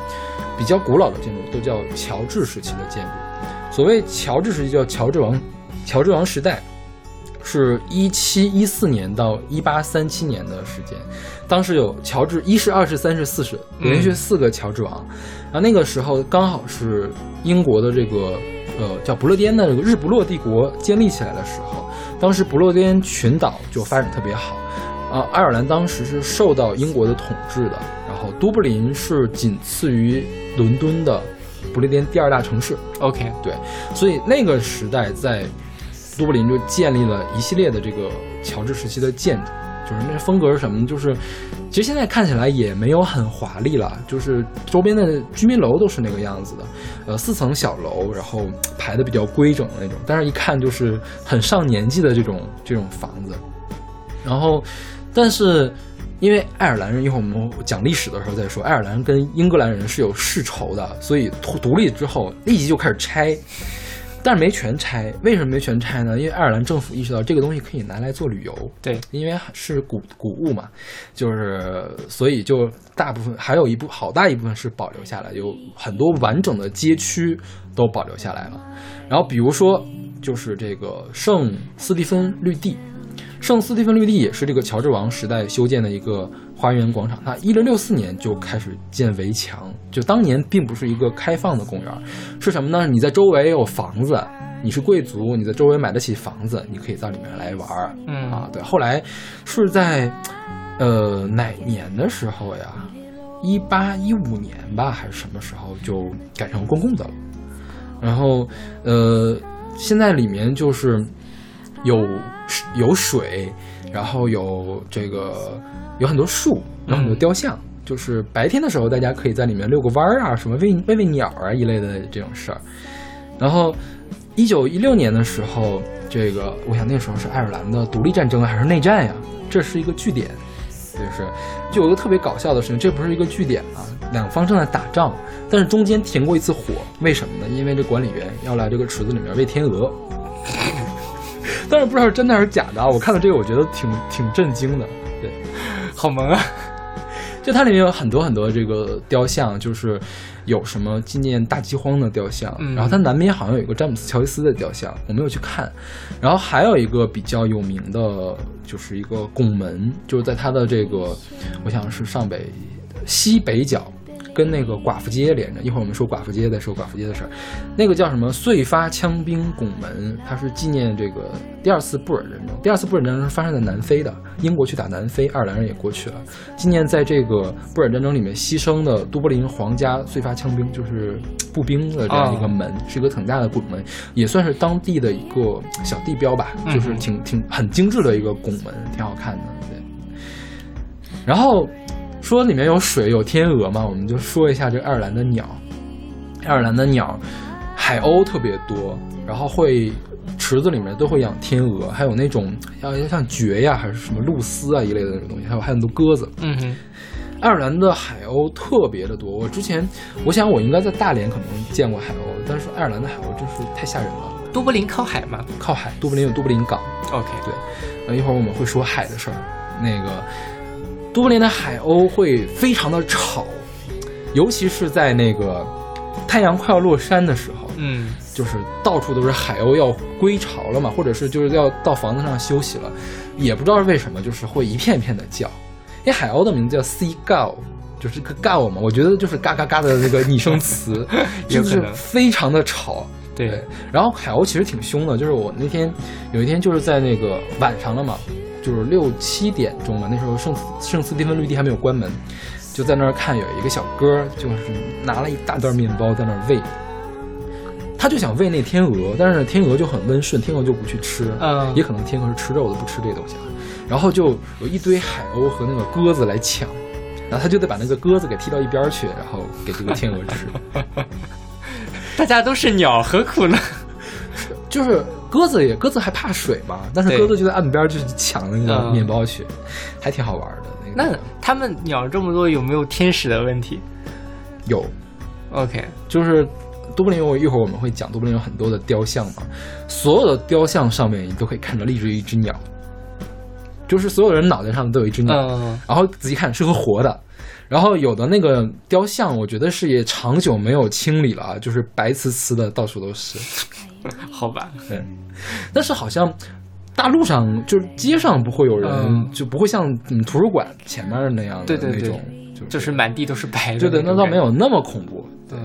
比较古老的建筑，都叫乔治时期的建筑。所谓乔治时期叫乔治王，乔治王时代是一七一四年到一八三七年的时间。当时有乔治一世、二世、三世、四世，连续四个乔治王。然后那个时候刚好是英国的这个呃叫不列颠的这个日不落帝国建立起来的时候，当时不列颠群岛就发展特别好。啊，爱尔兰当时是受到英国的统治的，然后都柏林是仅次于伦敦的不列颠第二大城市。OK，对，所以那个时代在都柏林就建立了一系列的这个乔治时期的建筑，就是那风格是什么呢？就是其实现在看起来也没有很华丽了，就是周边的居民楼都是那个样子的，呃，四层小楼，然后排的比较规整的那种，但是一看就是很上年纪的这种这种房子，然后但是。因为爱尔兰人，一会儿我们讲历史的时候再说，爱尔兰跟英格兰人是有世仇的，所以独独立之后立即就开始拆，但是没全拆。为什么没全拆呢？因为爱尔兰政府意识到这个东西可以拿来做旅游，对，因为是古古物嘛，就是所以就大部分还有一部好大一部分是保留下来，有很多完整的街区都保留下来了。然后比如说就是这个圣斯蒂芬绿地。圣斯蒂芬绿地也是这个乔治王时代修建的一个花园广场，它一零六四年就开始建围墙，就当年并不是一个开放的公园，是什么呢？你在周围有房子，你是贵族，你在周围买得起房子，你可以到里面来玩儿。嗯啊，对。后来是在呃哪年的时候呀？一八一五年吧，还是什么时候就改成公共的了？然后呃，现在里面就是有有水，然后有这个有很多树，有很多雕像。就是白天的时候，大家可以在里面遛个弯儿啊，什么喂喂喂鸟啊一类的这种事儿。然后，一九一六年的时候，这个我想那时候是爱尔兰的独立战争还是内战呀？这是一个据点，就是就有一个特别搞笑的事情，这不是一个据点啊，两方正在打仗，但是中间停过一次火，为什么呢？因为这管理员要来这个池子里面喂天鹅。但是不知道是真的还是假的啊！我看到这个，我觉得挺挺震惊的。对，好萌啊！就它里面有很多很多这个雕像，就是有什么纪念大饥荒的雕像，嗯然后它南边好像有一个詹姆斯乔伊斯的雕像，我没有去看。然后还有一个比较有名的，就是一个拱门，就是在它的这个，我想是上北西北角。跟那个寡妇街连着，一会儿我们说寡妇街再说寡妇街的事儿。那个叫什么遂发枪兵拱门，它是纪念这个第二次布尔战争。第二次布尔战争是发生在南非的，英国去打南非，爱尔兰人也过去了。纪念在这个布尔战争里面牺牲的都柏林皇家遂发枪兵，就是步兵的这样一个门，是一个很大的拱门，也算是当地的一个小地标吧，嗯就是挺挺很精致的一个拱门，挺好看的。对，然后说里面有水有天鹅嘛，我们就说一下这个爱尔兰的鸟。爱尔兰的鸟，海鸥特别多，然后会池子里面都会养天鹅，还有那种像像蕨呀，还是什么露丝啊一类的那种东西，还有还有很多鸽子。嗯哼，爱尔兰的海鸥特别的多，我之前我想我应该在大连可能见过海鸥，但是爱尔兰的海鸥真是太吓人了。都柏林靠海嘛靠海，都柏林有都柏林港，？OK，对，呃，一会儿我们会说海的事儿。那个都柏林的海鸥会非常的吵，尤其是在那个太阳快要落山的时候，嗯，就是到处都是海鸥要归巢了嘛，或者是就是要到房子上休息了，也不知道是为什么，就是会一片一片的叫。因为海鸥的名字叫 sea gull，就是个 gull 嘛，我觉得就是嘎嘎嘎的那个拟声词，就是非常的吵。对，然后海鸥其实挺凶的，就是我那天有一天就是在那个晚上了嘛，就是六七点钟了，那时候圣圣斯蒂芬绿地还没有关门，就在那儿看有一个小哥，就是拿了一大袋面包在那儿喂，他就想喂那天鹅，但是天鹅就很温顺，天鹅就不去吃，嗯也可能天鹅是吃肉的，不吃这东西啊，然后就有一堆海鸥和那个鸽子来抢。然后他就得把那个鸽子给踢到一边去，然后给这个天鹅吃。大家都是鸟，何苦呢？就是鸽子也鸽子还怕水嘛，但是鸽子就在岸边就是抢那个面包去，还挺好玩的。那个那他们鸟这么多，有没有天使的问题有？OK，就是都柏林我一会儿我们会讲，都柏林有很多的雕像嘛，所有的雕像上面你都可以看到立着一只鸟，就是所有人脑袋上都有一只鸟，然后仔细看是个活的。然后有的那个雕像，我觉得是也长久没有清理了啊，就是白瓷瓷的，到处都是。好吧，对，但是好像大路上就是街上不会有人，嗯就不会像嗯图书馆前面那样的对对对那种，就就是满地都是白的。对对，那倒没。有那么恐怖。对，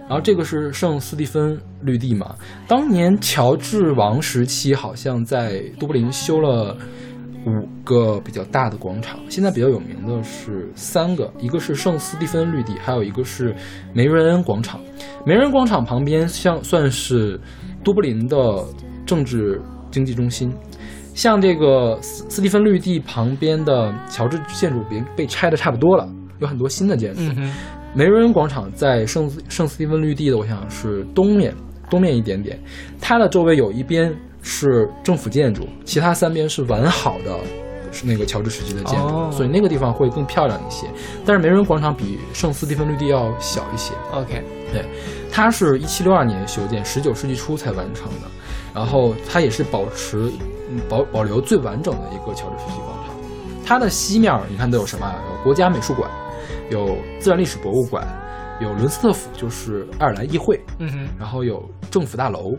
然后这个是圣斯蒂芬绿地嘛，当年乔治王时期好像在都柏林修了。五个比较大的广场，现在比较有名的是三个，一个是圣斯蒂芬绿地，还有一个是梅瑞恩广场。梅瑞恩广场旁边像算是都柏林的政治经济中心，像这个斯斯蒂芬绿地旁边的乔治建筑被被拆的差不多了，有很多新的建筑。嗯，梅瑞恩广场在圣斯圣斯蒂芬绿地的，我想是东面，东面一点点。它的周围有一边是政府建筑，其他三边是完好的，是那个乔治时期的建筑，哦所以那个地方会更漂亮一些。但是梅伦广场比圣斯蒂芬绿地要小一些。OK，对，它是一七六二年修建，十九世纪初才完成的。然后它也是保持嗯保保留最完整的一个乔治时期广场。它的西面儿你看都有什么啊？有国家美术馆，有自然历史博物馆，有伦斯特府，就是爱尔兰议会，嗯哼，然后有政府大楼，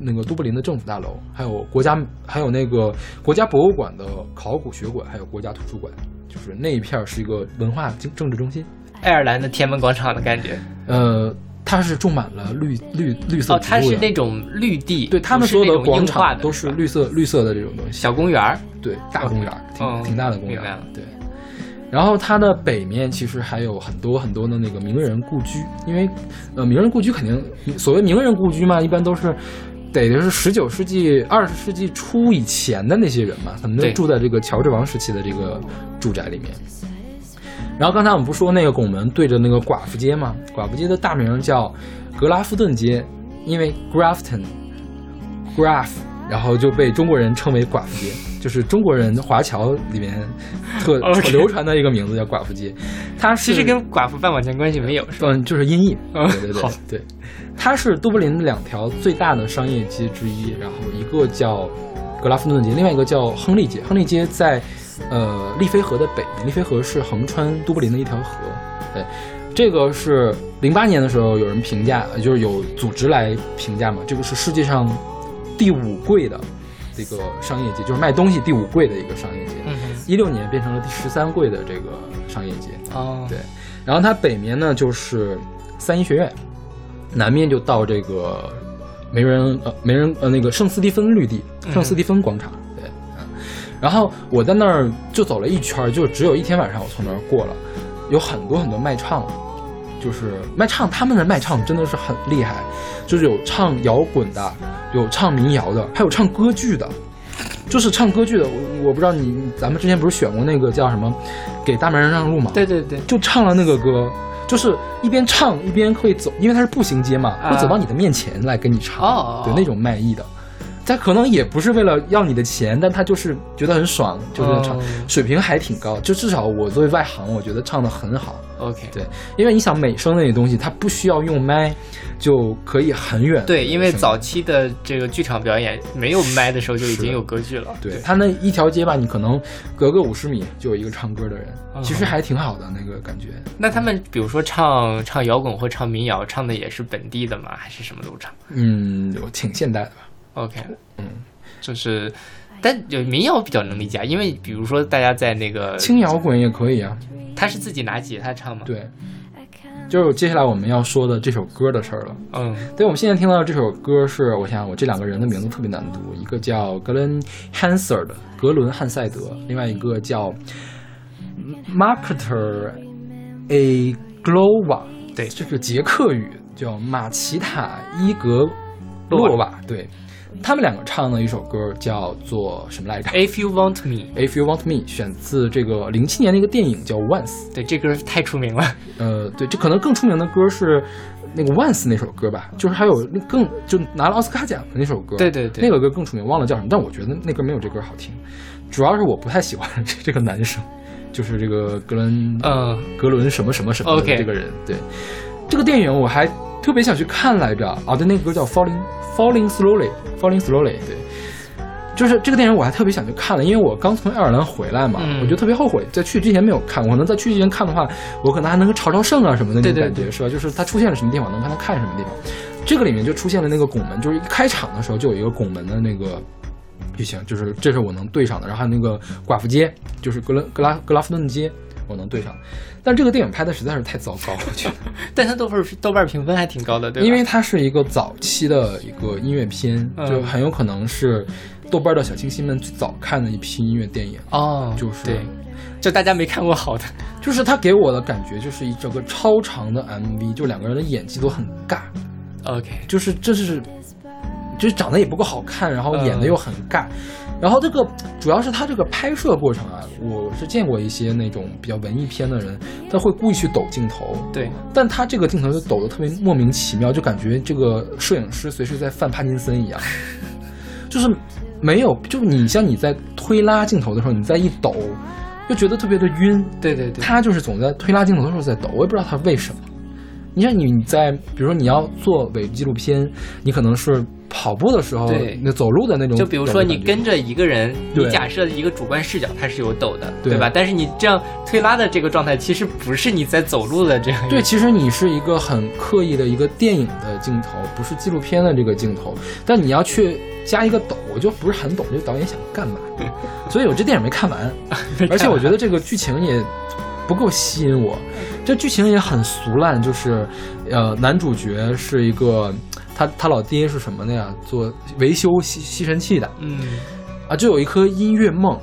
那个都柏林的政府大楼，还有国家还有那个国家博物馆的考古学馆，还有国家图书馆，就是那一片儿是一个文化政政治中心。爱尔兰的天安门广场的感觉。呃，它是种满了绿绿绿色哦，它植物的。是那种绿地，对他们是所有的广场都是绿色绿色的这种东西，小公园儿。对大公园儿，挺、哦挺大的公园明白了，对。然后它的北面其实还有很多很多的那个名人故居，因为呃名人故居肯定所谓名人故居嘛，一般都是得就是十九世纪、二十世纪初以前的那些人嘛，他们都住在这个乔治王时期的这个住宅里面。然后刚才我们不说那个拱门对着那个寡妇街吗？寡妇街的大名叫格拉夫顿街，因为 Grafton Graf，然后就被中国人称为寡妇街，就是中国人华侨里面特 特流传的一个名字叫寡妇街。它其实跟寡妇半毛钱关系没有，是吧？嗯，就是音译，嗯对对对好对，它是都柏林两条最大的商业街之一，然后一个叫格拉夫顿街，另外一个叫亨利街。亨利街在呃利菲河的北面，利菲河是横穿都柏林的一条河。对，这个是零八年的时候有人评价，呃就是有组织来评价嘛，这个是世界上第五贵的这个商业街，就是卖东西第五贵的一个商业街。一六年变成了第十三贵的这个商业街。哦，对，然后它北面呢就是三一学院，南面就到这个没人呃没人呃那个圣斯蒂芬绿地，嗯圣斯蒂芬广场。对，嗯，然后我在那儿就走了一圈，就只有一天晚上我从那儿过了，有很多很多卖唱。就是卖唱，他们的卖唱真的是很厉害，就是有唱摇滚的，有唱民谣的，还有唱歌剧的，就是唱歌剧的。我我不知道你，咱们之前不是选过那个叫什么“给大门人让路”吗？对对对，就唱了那个歌，就是一边唱一边会走，因为它是步行街嘛，啊会走到你的面前来跟你唱，哦对那种卖艺的。他可能也不是为了要你的钱，但他就是觉得很爽，就是唱，哦水平还挺高。就至少我作为外行，我觉得唱的很好。OK，对，因为你想美声那些东西，它不需要用麦，就可以很远。对，因为早期的这个剧场表演没有麦的时候就已经有歌剧了。对他那一条街吧，你可能隔个五十米就有一个唱歌的人，嗯其实还挺好的那个感觉。那他们比如说唱唱摇滚或唱民谣，唱的也是本地的吗？还是什么都唱嗯，有挺现代的吧。？OK，嗯，就是，但有民谣比较能理解，因为比如说大家在那个，轻摇滚也可以啊。他是自己拿吉他唱吗？，对，就是接下来我们要说的这首歌的事儿了。嗯对，我们现在听到的这首歌是，我想想我这两个人的名字特别难读，一个叫格伦·汉塞尔的格伦·汉塞德，另外一个叫 Marketer A Glova，对这是捷克语，叫马奇塔伊格洛瓦。对，他们两个唱的一首歌叫做什么来着，If you want me，？If You Want Me，选自这个零七年的一个电影叫《Once》。对，这歌太出名了。呃，对，这可能更出名的歌是那个 Once 那首歌吧，就是还有更就拿了奥斯卡奖的那首歌，对对对。那个歌更出名，忘了叫什么，但我觉得那歌没有这歌好听，主要是我不太喜欢 这这个男生，就是这个格伦，呃，格伦什么什么什么这个人，对，这个电影我还特别想去看来着啊，对，那个歌叫 Falling Falling Slowly，Falling Slowly，对。就是这个电影，我还特别想去看了，因为我刚从爱尔兰回来嘛，嗯我就特别后悔在去之前没有看。我能在去之前看的话，我可能还能够朝朝圣啊什么的那对对种感觉，是吧？就是它出现了什么地方，能看它看什么地方。这个里面就出现了那个拱门，就是一开场的时候就有一个拱门的那个剧情，就是这是我能对上的。然后还有那个寡妇街，就是格伦格拉格拉夫顿街，我能对上。但这个电影拍的实在是太糟糕了，我觉得。但它豆瓣豆瓣评分还挺高的，对吧？因为它是一个早期的一个音乐片，嗯就很有可能是豆瓣的小清新们最早看的一批音乐电影。哦，就是对，就大家没看过好的，就是它给我的感觉就是一整个超长的 MV，就两个人的演技都很尬，OK，就是这是就是长得也不够好看，然后嗯演的又很尬。然后这个主要是他这个拍摄过程啊，我是见过一些那种比较文艺片的人，他会故意去抖镜头，对，但他这个镜头就抖得特别莫名其妙，就感觉这个摄影师随时在犯帕金森一样，就是没有，就你像你在推拉镜头的时候，你再一抖，就觉得特别的晕。对对对，他就是总在推拉镜头的时候在抖，我也不知道他为什么。你像你你在，比如说你要做伪纪录片，你可能是跑步的时候，对那走路的那种就比如说你跟着一个人，你假设一个主观视角它是有抖的，对吧？但是你这样推拉的这个状态，其实不是你在走路的这样。对，其实你是一个很刻意的一个电影的镜头，不是纪录片的这个镜头，但你要去加一个抖，我就不是很懂这个导演想干嘛。所以我这电影 没看完，而且我觉得这个剧情也不够吸引我，这剧情也很俗烂，就是呃，男主角是一个他他老爹是什么的呀？做维修吸吸尘器的嗯，啊，就有一颗音乐梦，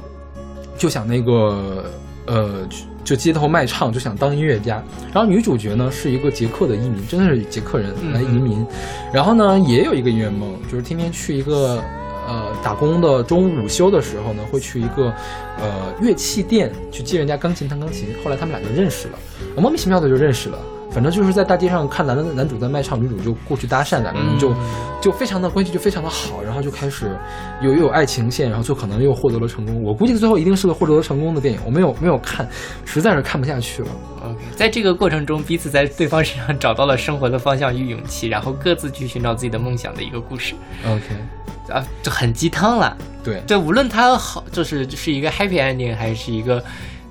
就想那个呃，就街头卖唱，就想当音乐家。然后女主角呢是一个捷克的移民，真的是捷克人嗯来移民。然后呢也有一个音乐梦，就是天天去一个呃打工的中午午休的时候呢，会去一个呃乐器店去借人家钢琴弹钢琴。后来他们俩就认识了，莫名其妙的就认识了。反正就是在大街上看男的男主在卖唱，女主就过去搭讪，两个人就、就非常的关系就非常的好，然后就开始有又有爱情线，然后就可能又获得了成功。我估计最后一定是个获得了成功的电影，我没有没有看，实在是看不下去了。在这个过程中，彼此在对方身上找到了生活的方向与勇气，然后各自去寻找自己的梦想的一个故事 OK，啊，就很鸡汤了。对，对，无论它好，就是是一个 happy ending 还是一个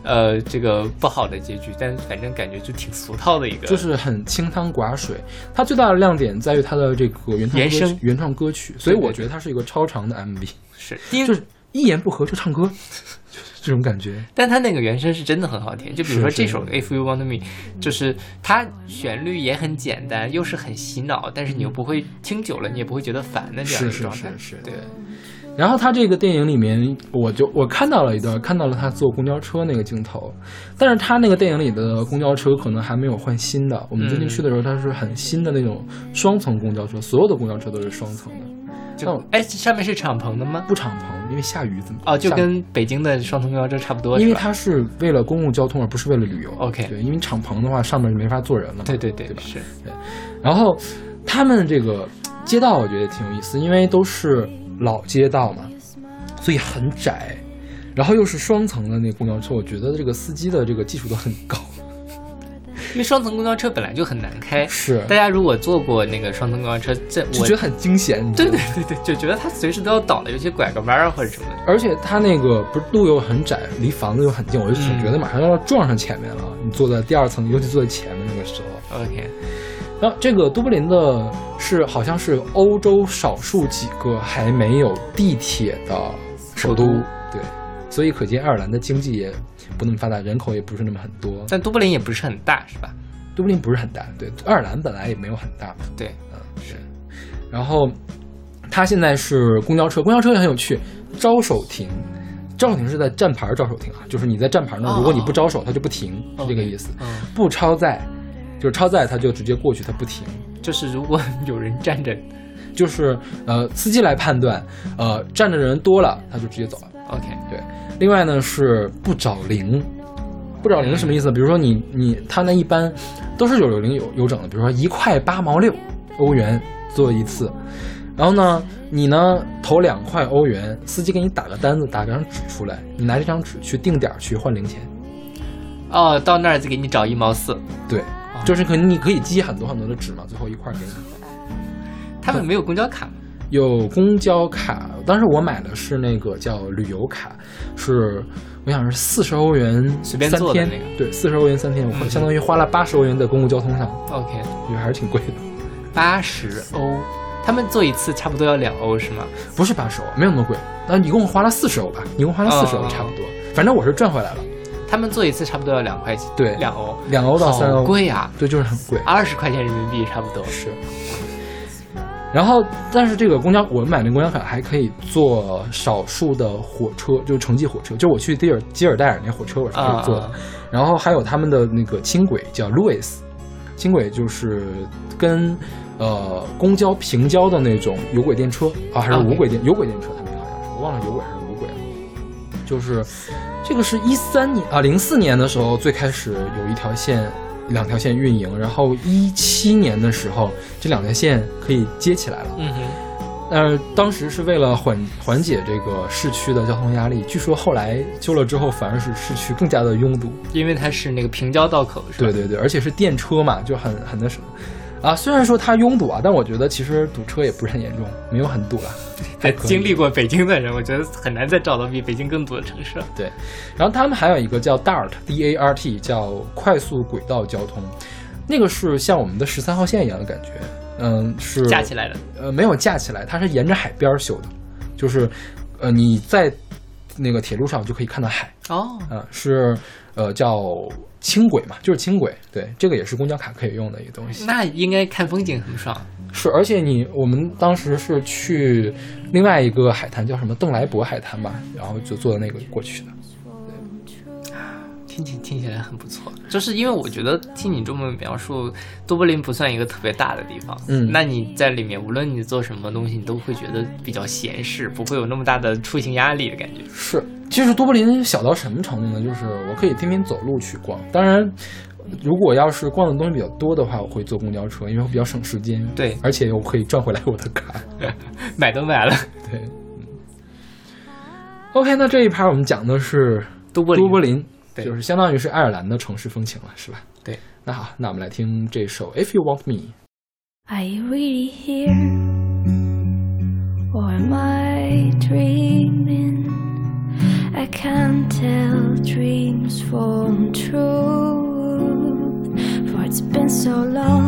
呃这个不好的结局，但反正感觉就挺俗套的一个。就是很清汤寡水。它最大的亮点在于它的这个原创歌曲原声原创歌曲，所以我觉得它是一个超长的 MV，是，就是一言不合就唱歌，就是这种感觉。但它那个原声是真的很好听。就比如说这首《If You Want Me》，就是它旋律也很简单，又是很洗脑，但是你又不会听久了，你也不会觉得烦的这样一个状态。是是，对。然后他这个电影里面，我就我看到了一段，看到了他坐公交车那个镜头，但是他那个电影里的公交车可能还没有换新的。我们最近嗯去的时候，它是很新的那种双层公交车，所有的公交车都是双层的，就哎，这上面是敞篷的吗？不敞篷，因为下雨怎么哦，就跟北京的双层公交车差不多，因为它是为了公共交通，而不是为了旅游。OK 对，因为敞篷的话上面就没法坐人了嘛。对对对对吧？是然后他们这个街道我觉得挺有意思，因为都是老街道嘛，所以很窄，然后又是双层的那公交车，我觉得这个司机的这个技术都很高。因为双层公交车本来就很难开，是大家如果坐过那个双层公交车，这我就觉得很惊险。对对对对，就觉得它随时都要倒了，尤其拐个弯儿或者什么的。而且它那个不是路又很窄，离房子又很近，我就总嗯觉得马上要撞上前面了。你坐在第二层，尤其坐在前面那个时候。OK，然后这个都柏林的是好像是欧洲少数几个还没有地铁的首都，对，所以可见爱尔兰的经济也不那么发达，人口也不是那么很多。但都柏林也不是很大，是吧？都柏林不是很大，对，爱尔兰本来也没有很大嘛，对，嗯，是。然后它现在是公交车，公交车也很有趣，招手停。招手停是在站牌招手停啊，就是你在站牌那儿，哦如果你不招手，它就不停，是这个意思。嗯，不超载，就是超载它就直接过去，它不停。就是如果 有人站着就是呃司机来判断，呃站着人多了他就直接走了。，OK，对，另外呢是不找零，不找零什么意思？比如说你你他那一般都是有有零有有整的，比如说一块八毛六欧元做一次，然后呢你呢投两块欧元，司机给你打个单子，打张纸出来，你拿这张纸去定点儿去换零钱。哦，到那儿再给你找一毛四，对，就是可能你可以积很多很多的纸嘛，最后一块儿给你。他们没有公交卡吗？有公交卡，当时我买的是那个叫旅游卡，是我想是四十欧元随便三天，坐的那个对，四十欧元三天，我嗯相当于花了八十欧元在公共交通上，OK，也还是挺贵的。八十欧，他们坐一次差不多要两欧是吗？不是八十欧，没有那么贵，那一共花了四十欧吧，一共花了四十欧哦差不多，反正我是赚回来了，他们坐一次差不多要两块钱，对两欧，两欧到三欧，贵啊，对，就是很贵。二十块钱人民币差不多。是。然后，但是这个公交，我们买那公交卡还可以坐少数的火车，就是城际火车。就我去吉尔吉尔戴尔那火车，我是可以坐的。啊然后还有他们的那个轻轨叫 Louis，轻轨就是跟呃公交平交的那种有轨电车啊，还是无轨电有轨电车，他们好像是我忘了有轨还是无轨了。就是这个是一三年啊，零四年的时候最开始有一条线。两条线运营，然后一七年的时候，这两条线可以接起来了。嗯哼，呃，当时是为了缓缓解这个市区的交通压力，据说后来修了之后，反而使市区更加的拥堵。因为它是那个平交道口是吧？对对对，而且是电车嘛，就很很那什么。啊，虽然说它拥堵啊，但我觉得其实堵车也不是很严重，没有很堵了。还经历过北京的人，我觉得很难再找到比北京更堵的城市了。对，然后他们还有一个叫 DART，D A R T，叫快速轨道交通，那个是像我们的十三号线一样的感觉，嗯，是架起来的，呃，没有架起来，它是沿着海边儿修的，就是呃你在那个铁路上就可以看到海，哦，啊、是呃叫轻轨嘛，就是轻轨，对，这个也是公交卡可以用的一个东西。那应该看风景很爽。是，而且你我们当时是去另外一个海滩，叫什么邓莱伯海滩吧，然后就坐的那个过去的。听起听起来很不错，就是因为我觉得听你这么描述，都柏林不算一个特别大的地方，嗯那你在里面无论你做什么东西，你都会觉得比较闲适，不会有那么大的出行压力的感觉。是，其实都柏林小到什么程度呢？就是我可以天天走路去逛，当然。如果要是逛的东西比较多的话，我会坐公交车，因为我比较省时间。对而且我可以赚回来我的卡。买都买了，对，嗯。OK，那这一盘我们讲的是都柏林都柏林，对就是相当于是爱尔兰的城市风情了，是吧？对。那好，那我们来听这首《If You Want Me》。 Are you really here? Or am I dreaming? I can't tell dreams from truth. For it's been so long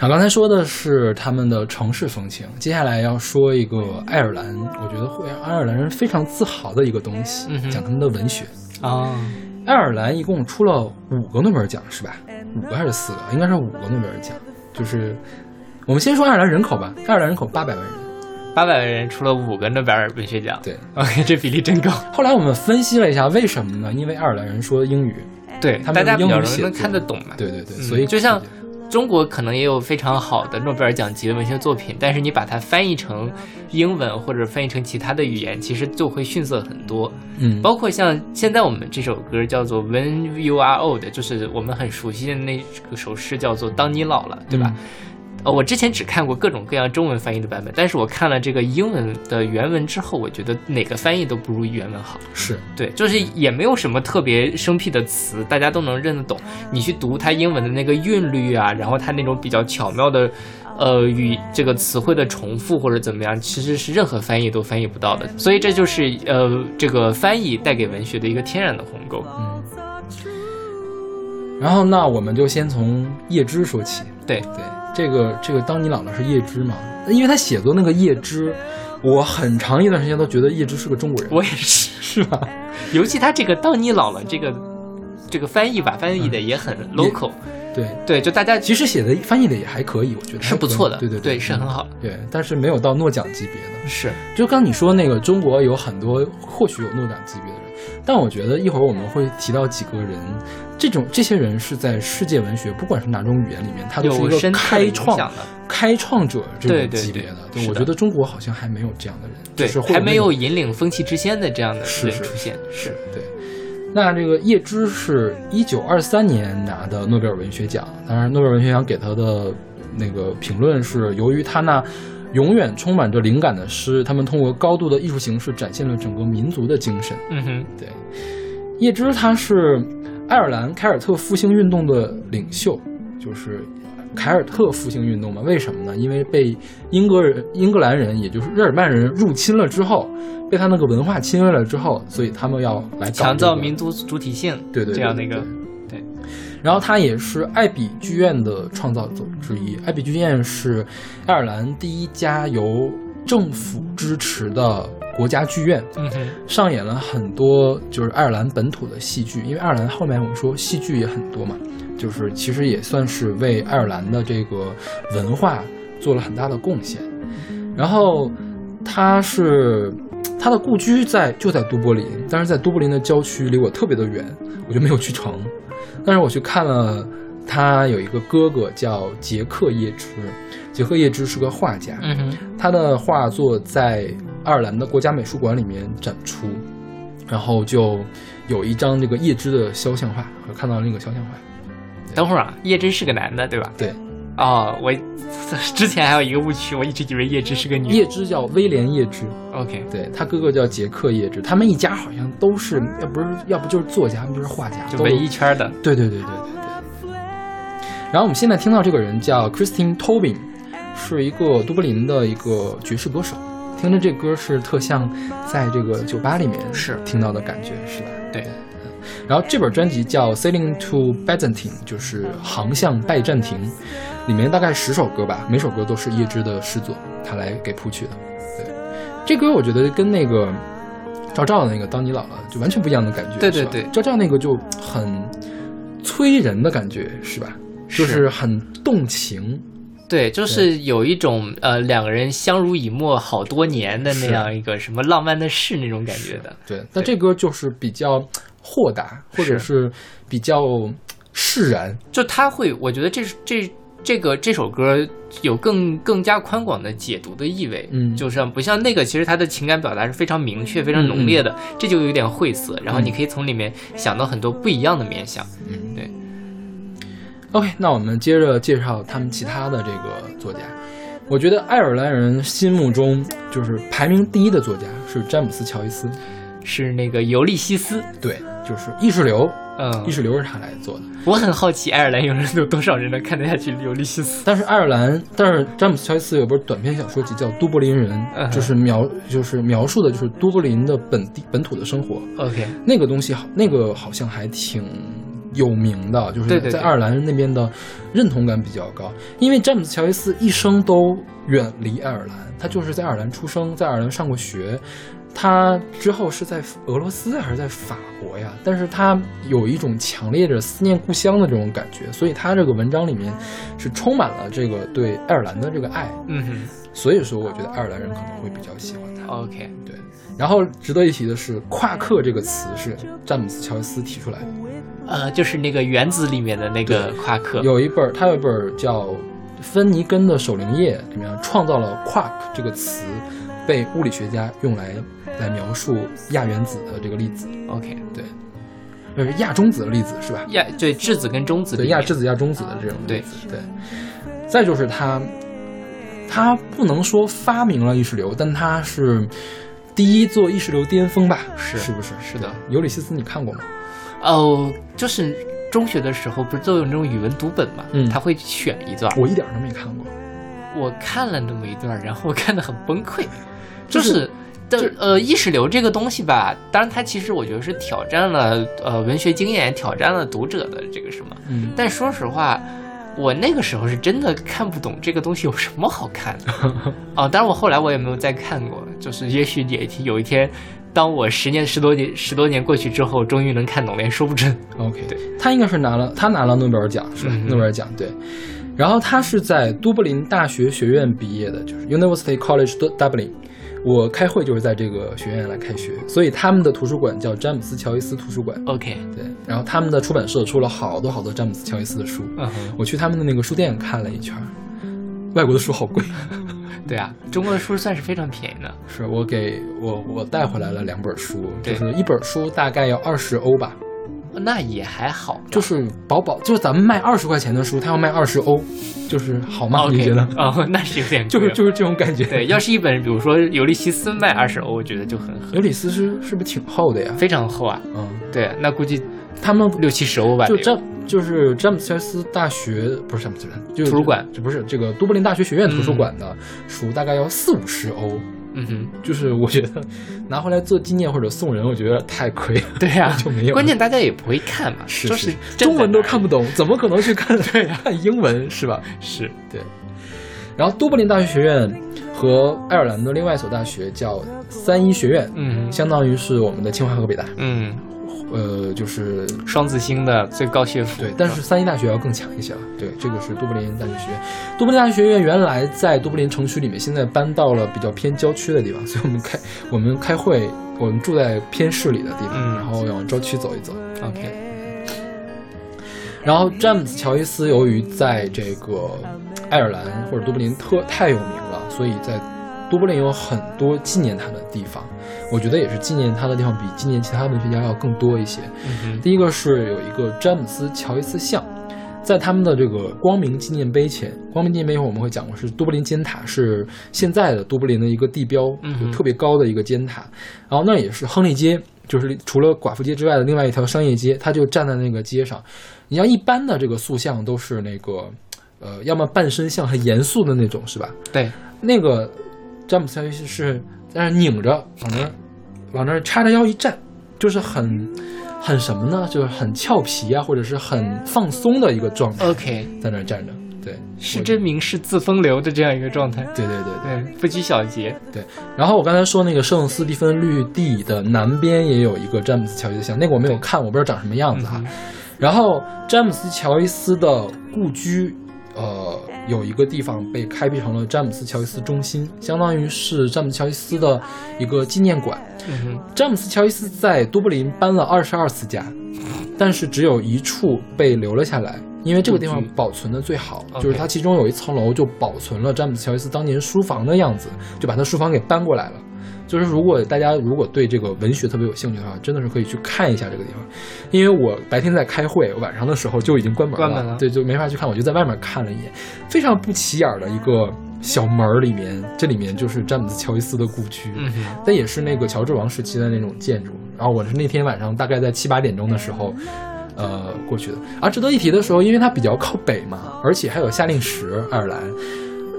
好，刚才说的是他们的城市风情，接下来要说一个爱尔兰，我觉得会让爱尔兰人非常自豪的一个东西，嗯讲他们的文学。啊，爱尔兰一共出了五个诺贝尔奖，是吧？五个还是四个？应该是五个诺贝尔奖。就是我们先说爱尔兰人口吧，爱尔兰人口八百万人。八百万人出了五个诺贝尔文学奖，对，，OK，这比例真高。后来我们分析了一下，为什么呢？因为爱尔兰人说英语，对，他们大家比较能看得懂嘛。对对对，嗯所以就像中国可能也有非常好的诺贝尔奖级的文学作品，但是你把它翻译成英文或者翻译成其他的语言，其实就会逊色很多。嗯，包括像现在我们这首歌叫做《When You Are Old》，就是我们很熟悉的那首诗叫做《当你老了》，对吧？呃，我之前只看过各种各样中文翻译的版本，但是我看了这个英文的原文之后，我觉得哪个翻译都不如原文好。是对，就是也没有什么特别生僻的词，大家都能认得懂。你去读它英文的那个韵律啊，然后它那种比较巧妙的，呃，与这个词汇的重复或者怎么样，其实是任何翻译都翻译不到的。所以这就是呃，这个翻译带给文学的一个天然的鸿沟。然后那我们就先从叶芝说起。对，对，这个这个当你老了是叶芝嘛？因为他写作那个叶芝，我很长一段时间都觉得叶芝是个中国人，我也是，是吧？尤其他这个“当你老了”这个这个翻译吧，翻译的也很 local。对，对，就大家其实写的翻译的也还可以，我觉得是不错的，对对对，是很好的。对，但是没有到诺奖级别的。是，就刚你说那个中国有很多或许有诺奖级别但我觉得一会儿我们会提到几个人，这种这些人是在世界文学，不管是哪种语言里面，他都是一个开创开创者这种级别的。我觉得中国好像还没有这样的人，对就是，还没有引领风气之先的这样的人出现。是，对。那这个叶芝是一九二三年拿的诺贝尔文学奖，当然诺贝尔文学奖给他的那个评论是，由于他那永远充满着灵感的诗，他们通过高度的艺术形式展现了整个民族的精神。嗯哼，对，叶芝他是爱尔兰凯尔特复兴运动的领袖，就是凯尔特复兴运动嘛。为什么呢？因为被英格人、英格兰人，也就是日耳曼人入侵了之后，被他那个文化侵略了之后，所以他们要来搞强调民族主体性，对对对这样的一个然后他也是艾比剧院的创造者之一。艾比剧院是爱尔兰第一家由政府支持的国家剧院，嗯哼，上演了很多就是爱尔兰本土的戏剧。因为爱尔兰后面我们说戏剧也很多嘛，就是其实也算是为爱尔兰的这个文化做了很大的贡献。然后他是他的故居在就在都柏林，但是在都柏林的郊区，离我特别的远，我就没有去成。但是我去看了，他有一个哥哥叫杰克叶芝，杰克叶芝是个画家，嗯哼，他的画作在爱尔兰的国家美术馆里面展出，然后就有一张这个叶芝的肖像画，我看到那个肖像画，等会儿啊，叶芝是个男的，对吧？对，哦，我之前还有一个误区，我一直以为叶芝是个女的。叶芝叫威廉叶芝，OK，对他哥哥叫杰克叶芝，他们一家好像都是，要不是要不就是作家，要不就是画家，就文艺圈的。对对对对对对。然后我们现在听到这个人叫 Christine Tobin，是一个都柏林的一个爵士歌手。听着这歌是特像在这个酒吧里面是听到的感觉，是吧？对，然后这本专辑叫《Sailing to Byzantine》，就是航向拜占庭，里面大概十首歌吧，每首歌都是叶芝的诗作，他来给谱曲的。对，这歌我觉得跟那个赵照的那个《当你老了》就完全不一样的感觉。对对对赵照那个就很催人的感觉，是吧？就是是很动情。对，就是有一种呃两个人相濡以沫好多年的那样一个什么浪漫的事那种感觉的。对，但这歌就是比较豁达，或者是比较释然。就他会，我觉得这这这个这首歌有更更加宽广的解读的意味，嗯就是不像那个，其实他的情感表达是非常明确、非常浓烈的，这就有点晦涩，然后你可以从里面想到很多不一样的面相。嗯，对。OK，那我们接着介绍他们其他的这个作家。我觉得爱尔兰人心目中就是排名第一的作家是詹姆斯·乔伊斯，是那个尤利西斯，对，就是意识流，嗯意，识流是他来做的。我很好奇爱尔兰有人有多少人能看得下去尤利西斯。但是爱尔兰，但是詹姆斯·乔伊斯有本短篇小说集叫《都柏林人嗯》，就是描就是描述的就是都柏林的本地本土的生活。OK，那个东西好，那个好像还挺有名的，就是在爱尔兰那边的认同感比较高。因为詹姆斯·乔伊斯一生都远离爱尔兰，他就是在爱尔兰出生，在爱尔兰上过学。他之后是在俄罗斯还是在法国呀？但是他有一种强烈的思念故乡的这种感觉，所以他这个文章里面是充满了这个对爱尔兰的这个爱。嗯哼所以说，我觉得爱尔兰人可能会比较喜欢他。，OK，对，然后值得一提的是，夸克这个词是詹姆斯·乔伊斯提出来的。呃，就是那个原子里面的那个夸克，有一本儿，他有一本儿叫《芬尼根的守灵夜》，里面创造了 quark 这个词，被物理学家用来来描述亚原子的这个粒子，OK，对，呃，亚中子的粒子是吧？亚对质子跟中子对，亚质子、亚中子的这种对粒子，对。再就是他，他不能说发明了意识流，但他是第一座意识流巅峰吧？是是不是？是的尤里西斯你看过吗？哦，就是中学的时候不是都有那种语文读本嘛，嗯他会选一段，我一点儿都没看过。我看了那么一段，然后我看得很崩溃，就就是是。的呃，意识流这个东西吧，当然它其实我觉得是挑战了呃文学经验，挑战了读者的这个什么。嗯，但说实话，我那个时候是真的看不懂这个东西有什么好看的。哦，当然我后来我也没有再看过，就是也许也有一天，当我十年十多年十多年过去之后，终于能看懂了，也说不准。OK，对，他应该是拿了，他拿了诺贝尔奖是吧？嗯诺贝尔奖对。然后他是在都柏林大学学院毕业的，就是 University College Dublin。我开会就是在这个学院来开学，所以他们的图书馆叫詹姆斯乔伊斯图书馆。OK，对，然后他们的出版社出了好多好多詹姆斯乔伊斯的书。我去他们的那个书店看了一圈儿，外国的书好贵，对啊，中国的书算是非常便宜的。是我给我我带回来了两本书，就对是一本书大概要二十欧吧，那也还好，就是薄薄，就是咱们卖二十块钱的书，他要卖二十欧，就是好吗你觉得？哦，那是有点贵就是就是这种感觉。对，要是一本比如说《尤利西斯》卖二十欧，我觉得就很合尤利西斯是是不是挺厚的呀？非常厚啊。嗯，对，那估计他们六七十欧吧。就詹就是詹姆斯乔斯大学不是詹姆斯，就图书馆，这不是这个都柏林大学学院图书馆的书，大概要四五十欧。嗯哼，就是我觉得拿回来做纪念或者送人，我觉得太亏了。对呀、就没有关键大家也不会看嘛，是就是中文都看不不懂，怎么可能去看？对看英文是吧？是。对。然后都柏林大学学院和爱尔兰的另外一所大学叫三一学院，嗯。相当于是我们的清华和北大，嗯，呃，就是双子星的最高学府。对，但是三一大学要更强一些了。对，这个是都柏林大学学院。都柏林大学学院原来在都柏林城区里面，现在搬到了比较偏郊区的地方，所以我们开我们开会，我们住在偏市里的地方，嗯然后往郊区走一走。OK，然后詹姆斯乔伊斯由于在这个爱尔兰或者都柏林特太有名了，所以在都柏林有很多纪念他的地方。我觉得也是纪念他的地方比纪念其他文学家要更多一些。嗯第一个是有一个詹姆斯乔伊斯像，在他们的这个光明纪念碑前，光明纪念碑一会儿我们会讲过，是都柏林尖塔，是现在的都柏林的一个地标，特别高的一个尖塔。然后那也是亨利街，就是除了寡妇街之外的另外一条商业街，他就站在那个街上。你像一般的这个塑像都是那个，呃，要么半身像很严肃的那种，是吧？对，那个詹姆斯乔伊斯是在那拧着，往那儿往那儿叉着腰一站，就是很很什么呢？就是很俏皮啊，或者是很放松的一个状态，OK，在那儿站着。对，是真名是自风流的这样一个状态。对对对对。对，不拘小节。对然后我刚才说那个圣斯蒂芬绿地的南边也有一个詹姆斯乔伊斯像，那个我没有看，我不知道长什么样子哈。嗯然后詹姆斯乔伊斯的故居，呃，有一个地方被开辟成了詹姆斯乔伊斯中心，相当于是詹姆斯乔伊斯的一个纪念馆。嗯，詹姆斯乔伊斯在都柏林搬了二十二次家，但是只有一处被留了下来，因为这个地方保存的最好就是它其中有一层楼就保存了詹姆斯乔伊斯当年书房的样子，就把他书房给搬过来了。就是如果大家如果对这个文学特别有兴趣的话，真的是可以去看一下这个地方，因为我白天在开会，晚上的时候就已经关门了，关门了对，就没法去看，我就在外面看了一眼，非常不起眼儿的一个小门儿里面，这里面就是詹姆斯乔伊斯的故居，嗯，但也是那个乔治王时期的那种建筑。然后我是那天晚上大概在七八点钟的时候，呃过去的。而值得一提的时候，因为它比较靠北嘛，而且还有夏令时，爱尔兰。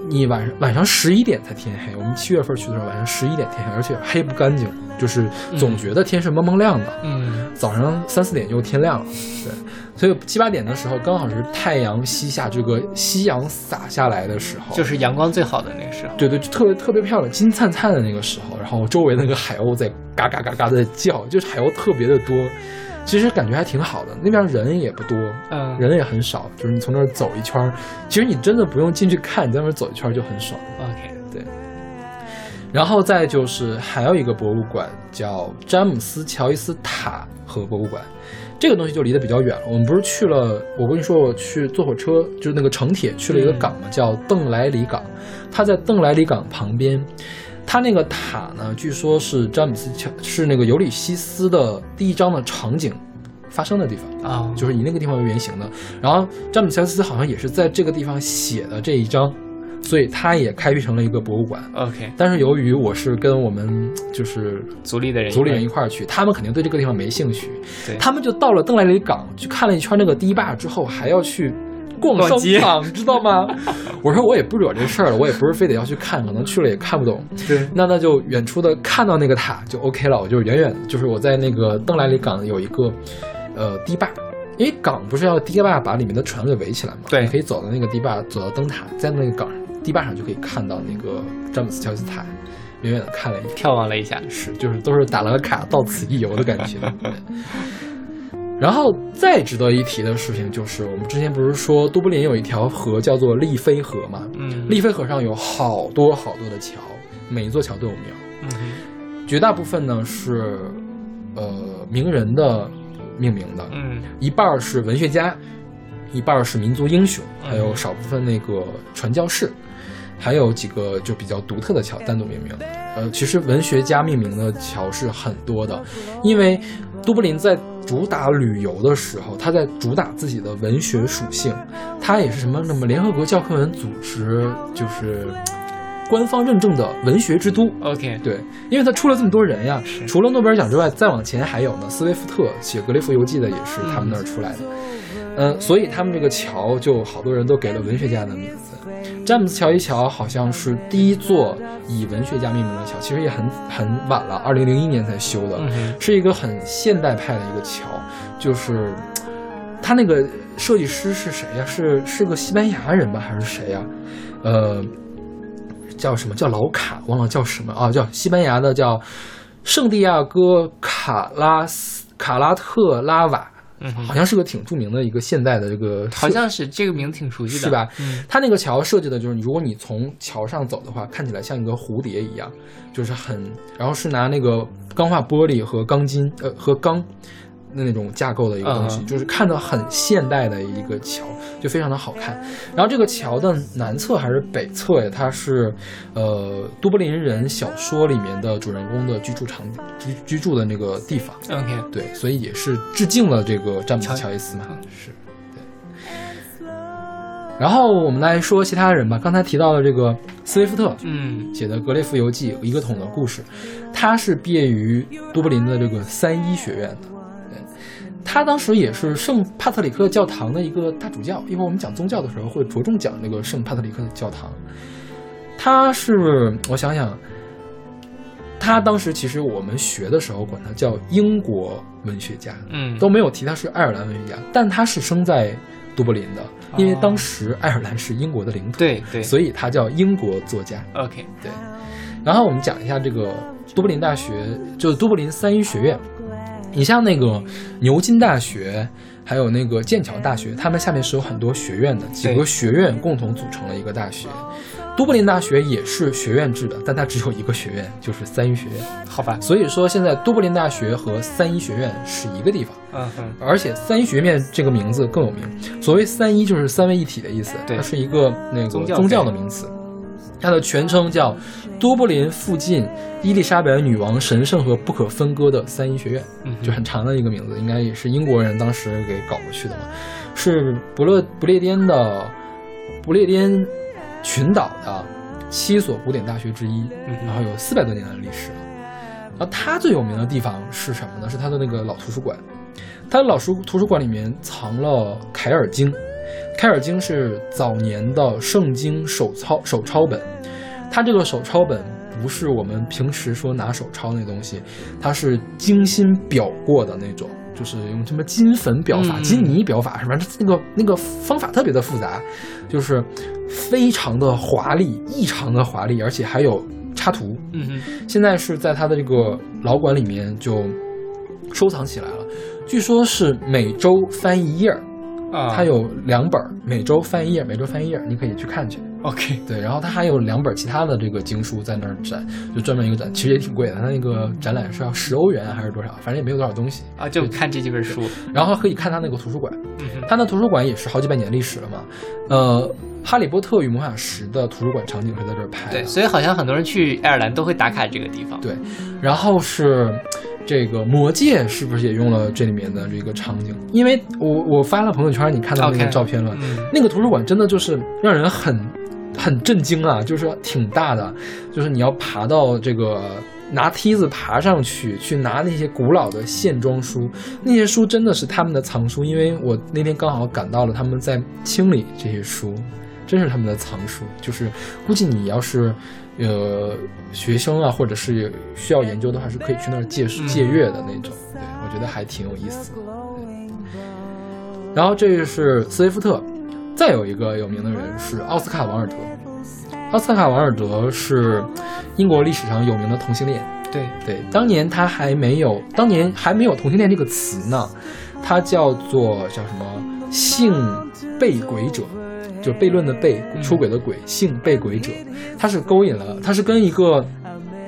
你晚上晚上十一点才天黑，我们七月份去的时候晚上十一点天黑，而且黑不干净，就是总觉得天是蒙蒙亮的。嗯早上三四点就天亮了，对，所以七八点的时候刚好是太阳西下，这个夕阳洒下来的时候，就是阳光最好的那个时候。对对，就特别特别漂亮，金灿灿的那个时候，然后周围那个海鸥在嘎嘎嘎嘎的叫，就是海鸥特别的多，其实感觉还挺好的。那边人也不多，嗯，人也很少，就是你从那儿走一圈，其实你真的不用进去看，你在那儿走一圈就很爽。OK，对然后再就是还有一个博物馆叫詹姆斯乔伊斯塔河博物馆，这个东西就离得比较远了。我们不是去了，我跟你说我去坐火车，就是那个城铁去了一个港嘛，叫邓莱里港，它在邓莱里港旁边。它那个塔呢，据说是詹姆斯乔是那个尤里西斯的第一章的场景，发生的地方。啊，就是以那个地方为原型的。然后詹姆斯乔斯好像也是在这个地方写的这一章，所以他也开辟成了一个博物馆。OK，但是由于我是跟我们就是族里的人，族里人一块儿去，他们肯定对这个地方没兴趣，对他们就到了邓莱里港去看了一圈那个堤坝之后，还要去。逛商场，知道吗？我说我也不惹这事儿了，我也不是非得要去看，可能去了也看不懂。对那那就远处的看到那个塔就 OK 了，我就远远就是我在那个邓莱里港有一个呃堤坝，因为港不是要堤坝把里面的船给围起来嘛，对你可以走到那个堤坝，走到灯塔，在那个港堤坝上就可以看到那个詹姆斯乔伊斯塔，远远的看了一眼，眺望了一下，是就是都是打了个卡，到此一游的感觉。对然后再值得一提的事情就是，我们之前不是说都柏林有一条河叫做利菲河嘛？嗯，利菲河上有好多好多的桥，每一座桥都有庙。嗯绝大部分呢是呃名人的命名的，嗯一半儿是文学家，一半儿是民族英雄，还有嗯少部分那个传教士，还有几个就比较独特的桥单独命名。呃，其实文学家命名的桥是很多的，因为都柏林在主打旅游的时候，他在主打自己的文学属性，他也是什么什么联合国教科文组织就是官方认证的文学之都。，OK，对，因为他出了这么多人呀，除了诺贝尔奖之外，再往前还有呢，斯威夫特写《格雷夫游记》的也是他们那儿出来的。嗯、所以他们这个桥就好多人都给了文学家的名字。詹姆斯乔伊桥好像是第一座以文学家命名的桥，其实也很很晚了，二零零一年才修的，嗯是一个很现代派的一个桥，就是他那个设计师是谁呀？是是个西班牙人吧，还是谁呀？呃，叫什么叫老卡？忘了叫什么啊？叫西班牙的叫圣地亚哥卡拉斯卡拉特拉瓦，嗯好像是个挺著名的一个现代的这个，好像是这个名字挺熟悉的，是吧？嗯。它那个桥设计的就是，如果你从桥上走的话，看起来像一个蝴蝶一样，就是很，然后是拿那个钢化玻璃和钢筋，呃，和钢的那种架构的一个东西，嗯就是看着很现代的一个桥，就非常的好看。然后这个桥的南侧还是北侧呀？它是呃都柏林人小说里面的主人公的居住场居居住的那个地方。，OK，对，所以也是致敬了这个詹姆斯乔乔伊斯嘛，是，对。然后我们来说其他人吧，刚才提到了这个斯威夫特嗯写的《格雷夫游记》一个桶的故事，他是毕业于都柏林的这个三一学院的。对他当时也是圣帕特里克教堂的一个大主教，一会儿我们讲宗教的时候会着重讲那个圣帕特里克的教堂。他是我想想，他当时其实我们学的时候管他叫英国文学家，嗯，都没有提他是爱尔兰文学家，但他是生在都柏林的，因为当时爱尔兰是英国的领土，对对，所以他叫英国作家。OK，对，然后我们讲一下这个都柏林大学，就是都柏林三一学院。你像那个牛津大学，还有那个剑桥大学，他们下面是有很多学院的，几个学院共同组成了一个大学。都柏林大学也是学院制的，但它只有一个学院，就是三一学院。好吧，所以说，现在都柏林大学和三一学院是一个地方。嗯哼，而且三一学院这个名字更有名。所谓三一就是三位一体的意思，对它是一个那个宗教的名词。它的全称叫多柏林附近伊丽莎白女王神圣和不可分割的三一学院，嗯就很长的一个名字，应该也是英国人当时给搞过去的嘛。是不勒不列颠的不列颠群岛的七所古典大学之一，嗯然后有四百多年的历史了。然后它最有名的地方是什么呢？是它的那个老图书馆。它的老书图书馆里面藏了凯尔经，凯尔经是早年的圣经手抄手抄本。它这个手抄本不是我们平时说拿手抄那东西，它是精心裱过的那种，就是用什么金粉裱法、金泥裱法什么，那个那个方法特别的复杂，就是非常的华丽，异常的华丽，而且还有插图。嗯哼，现在是在他的这个老馆里面就收藏起来了。据说是每周翻一页儿，啊，它有两本儿，每周翻一页，每周翻一页，你可以去看去。OK，对，然后它还有两本其他的这个经书在那儿展，就专门一个展，其实也挺贵的。它那个展览是要十欧元啊还是多少，反正也没有多少东西。啊，就看这几本书，然后可以看它那个图书馆，它那图书馆也是好几百年历史了嘛。呃，《哈利波特与魔法石》的图书馆场景是在这儿拍的。对，所以好像很多人去爱尔兰都会打卡这个地方，对，然后是这个《魔戒》是不是也用了这里面的这个场景？因为我我发了朋友圈，你看到那个照片了嗯那个图书馆真的就是让人很很震惊啊，就是挺大的，就是你要爬到这个拿梯子爬上去，去拿那些古老的线装书，那些书真的是他们的藏书，因为我那天刚好赶到了他们在清理这些书，真是他们的藏书，就是估计你要是。呃，学生啊，或者是需要研究的话，是可以去那儿借借阅的那种。对，我觉得还挺有意思的。然后这是斯威夫特，再有一个有名的人是奥斯卡·王尔德。奥斯卡·王尔德是英国历史上有名的同性恋。对，对，当年他还没有，当年还没有同性恋这个词呢，他叫做叫什么性被鬼者，就是悖论的悖，嗯出轨的轨，性被轨者。他是勾引了，他是跟一个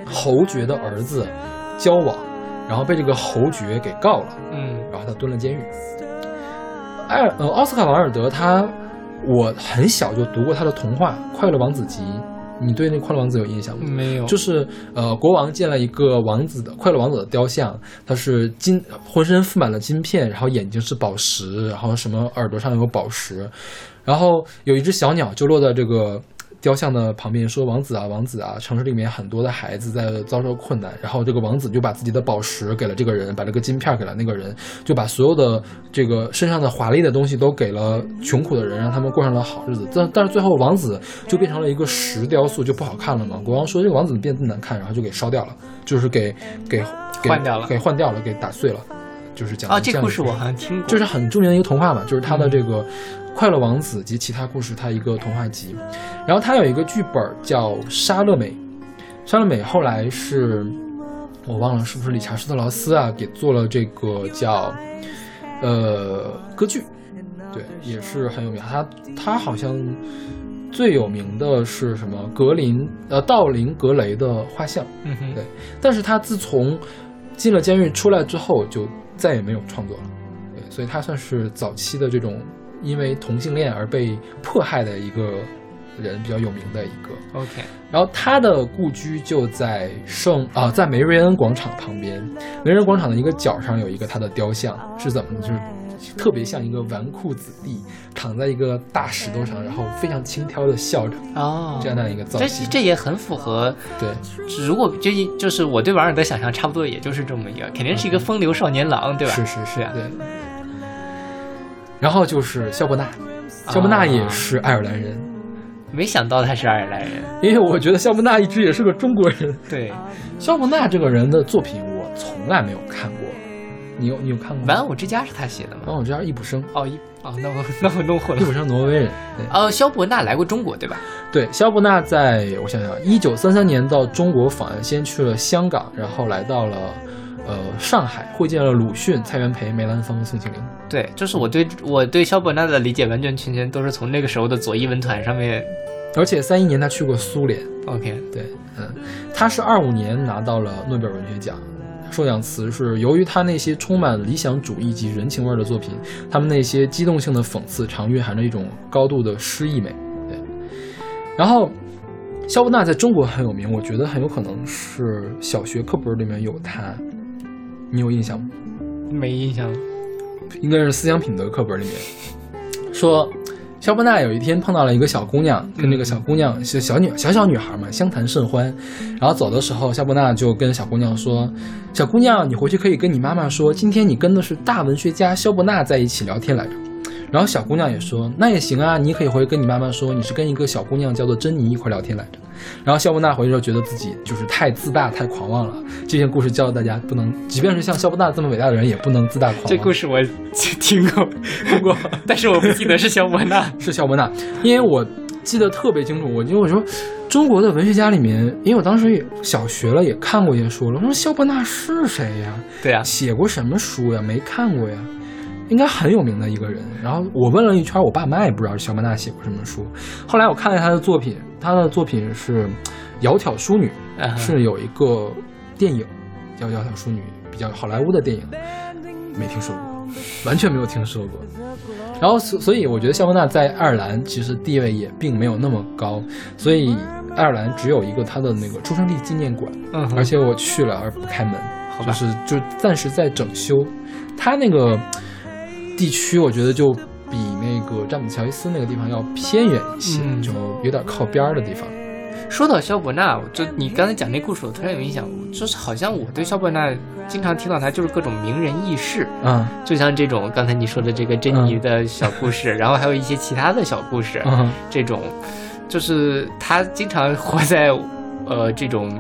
侯爵的儿子交往，然后被这个侯爵给告了。嗯然后他蹲了监狱。艾尔呃，奥斯卡·王尔德他，我很小就读过他的童话《快乐王子集》，你对那《快乐王子》有印象吗？没有，就是呃，国王建了一个王子的快乐王子的雕像，他是金，浑身覆满了金片，然后眼睛是宝石，然后什么耳朵上有宝石，然后有一只小鸟就落在这个雕像的旁边，说：“王子啊，王子啊，城市里面很多的孩子在遭受困难。”然后这个王子就把自己的宝石给了这个人，把这个金片给了那个人，就把所有的这个身上的华丽的东西都给了穷苦的人，让他们过上了好日子。但但是最后王子就变成了一个石雕塑，就不好看了嘛。国王说这个王子变得难看，然后就给烧掉了，就是给给给换掉了给换掉了，给打碎了，就是讲啊，这故事我好像听过，就是很著名的一个童话嘛，就是他的嗯这个《快乐王子》及其他故事，它一个童话集。然后他有一个剧本叫《莎乐美》，莎乐美后来是我忘了是不是理查施特劳斯啊，给做了这个叫呃歌剧，对，也是很有名。他他好像最有名的是什么？格林呃道林格雷的画像。嗯哼，对但是他自从进了监狱出来之后，就再也没有创作了。对，所以他算是早期的这种因为同性恋而被迫害的一个人，比较有名的一个。，OK，然后他的故居就在圣啊，在梅瑞恩广场旁边。梅瑞恩广场的一个角上有一个他的雕像，是怎么呢？就是特别像一个纨绔子弟躺在一个大石头上，然后非常轻佻的笑着，哦，这样的一个造型。这也很符合，对，如果就一就是我对王尔德想象差不多，也就是这么一个，肯定是一个风流少年郎，对吧？是是是啊对。然后就是肖伯纳，肖伯纳也是爱尔兰人，没想到他是爱尔兰人，因为我觉得肖伯纳一直也是个中国人。对，肖伯纳这个人的作品我从来没有看过，你有你有看过吗？玩偶之家是他写的吗？玩偶之家易卜生，哦，易哦，那我 那我弄混了。易卜生挪威人。对哦，肖伯纳来过中国，对吧？对，肖伯纳在我想想，一九三三年到中国访问，先去了香港，然后来到了呃上海，会见了鲁迅、蔡元培、梅兰芳、宋庆龄。对，就是我对我对肖伯纳的理解完全全全都是从那个时候的左翼文团上面。而且三一年他去过苏联，OK，对，嗯，他是二五年拿到了诺贝尔文学奖，受奖词是由于他那些充满理想主义及人情味儿的作品，他们那些机动性的讽刺常蕴含着一种高度的诗意美。对，然后肖伯纳在中国很有名，我觉得很有可能是小学课本里面有他，你有印象吗？没印象。应该是思想品德课本里面说，肖伯纳有一天碰到了一个小姑娘，跟这个小姑娘是小女小小女孩嘛，相谈甚欢。然后走的时候，肖伯纳就跟小姑娘说：“小姑娘，你回去可以跟你妈妈说，今天你跟的是大文学家肖伯纳在一起聊天来着。”然后小姑娘也说：“那也行啊，你可以回去跟你妈妈说，你是跟一个小姑娘叫做珍妮一块聊天来着。”然后肖伯纳回去之后觉得自己就是太自大、太狂妄了。这些故事教大家不能，即便是像肖伯纳这么伟大的人，也不能自大狂妄。这故事我听过，听过，但是我不记得是肖伯纳。是肖伯纳，因为我记得特别清楚。我因为我说中国的文学家里面，因为我当时也小学了，也看过一些书了。我说肖伯纳是谁呀？对啊，写过什么书呀？没看过呀，应该很有名的一个人。然后我问了一圈，我爸妈也不知道肖伯纳写过什么书。后来我看了他的作品，他的作品是《窈窕淑女》，嗯是有一个电影叫《窈窕淑女》，比较好莱坞的电影，没听说过，完全没有听说过。然后所所以我觉得肖伯纳在爱尔兰其实地位也并没有那么高，所以爱尔兰只有一个他的那个出生地纪念馆，嗯而且我去了而不开门。就是就暂时在整修。他那个地区，我觉得就比那个詹姆斯乔伊斯那个地方要偏远一些，嗯。就有点靠边儿的地方。说到肖伯纳，就你刚才讲那故事，我突然有印象，就是好像我对肖伯纳经常听到他就是各种名人轶事，嗯就像这种刚才你说的这个珍妮的 小故事，然后还有一些其他的小故事，嗯。这种就是他经常活在呃这种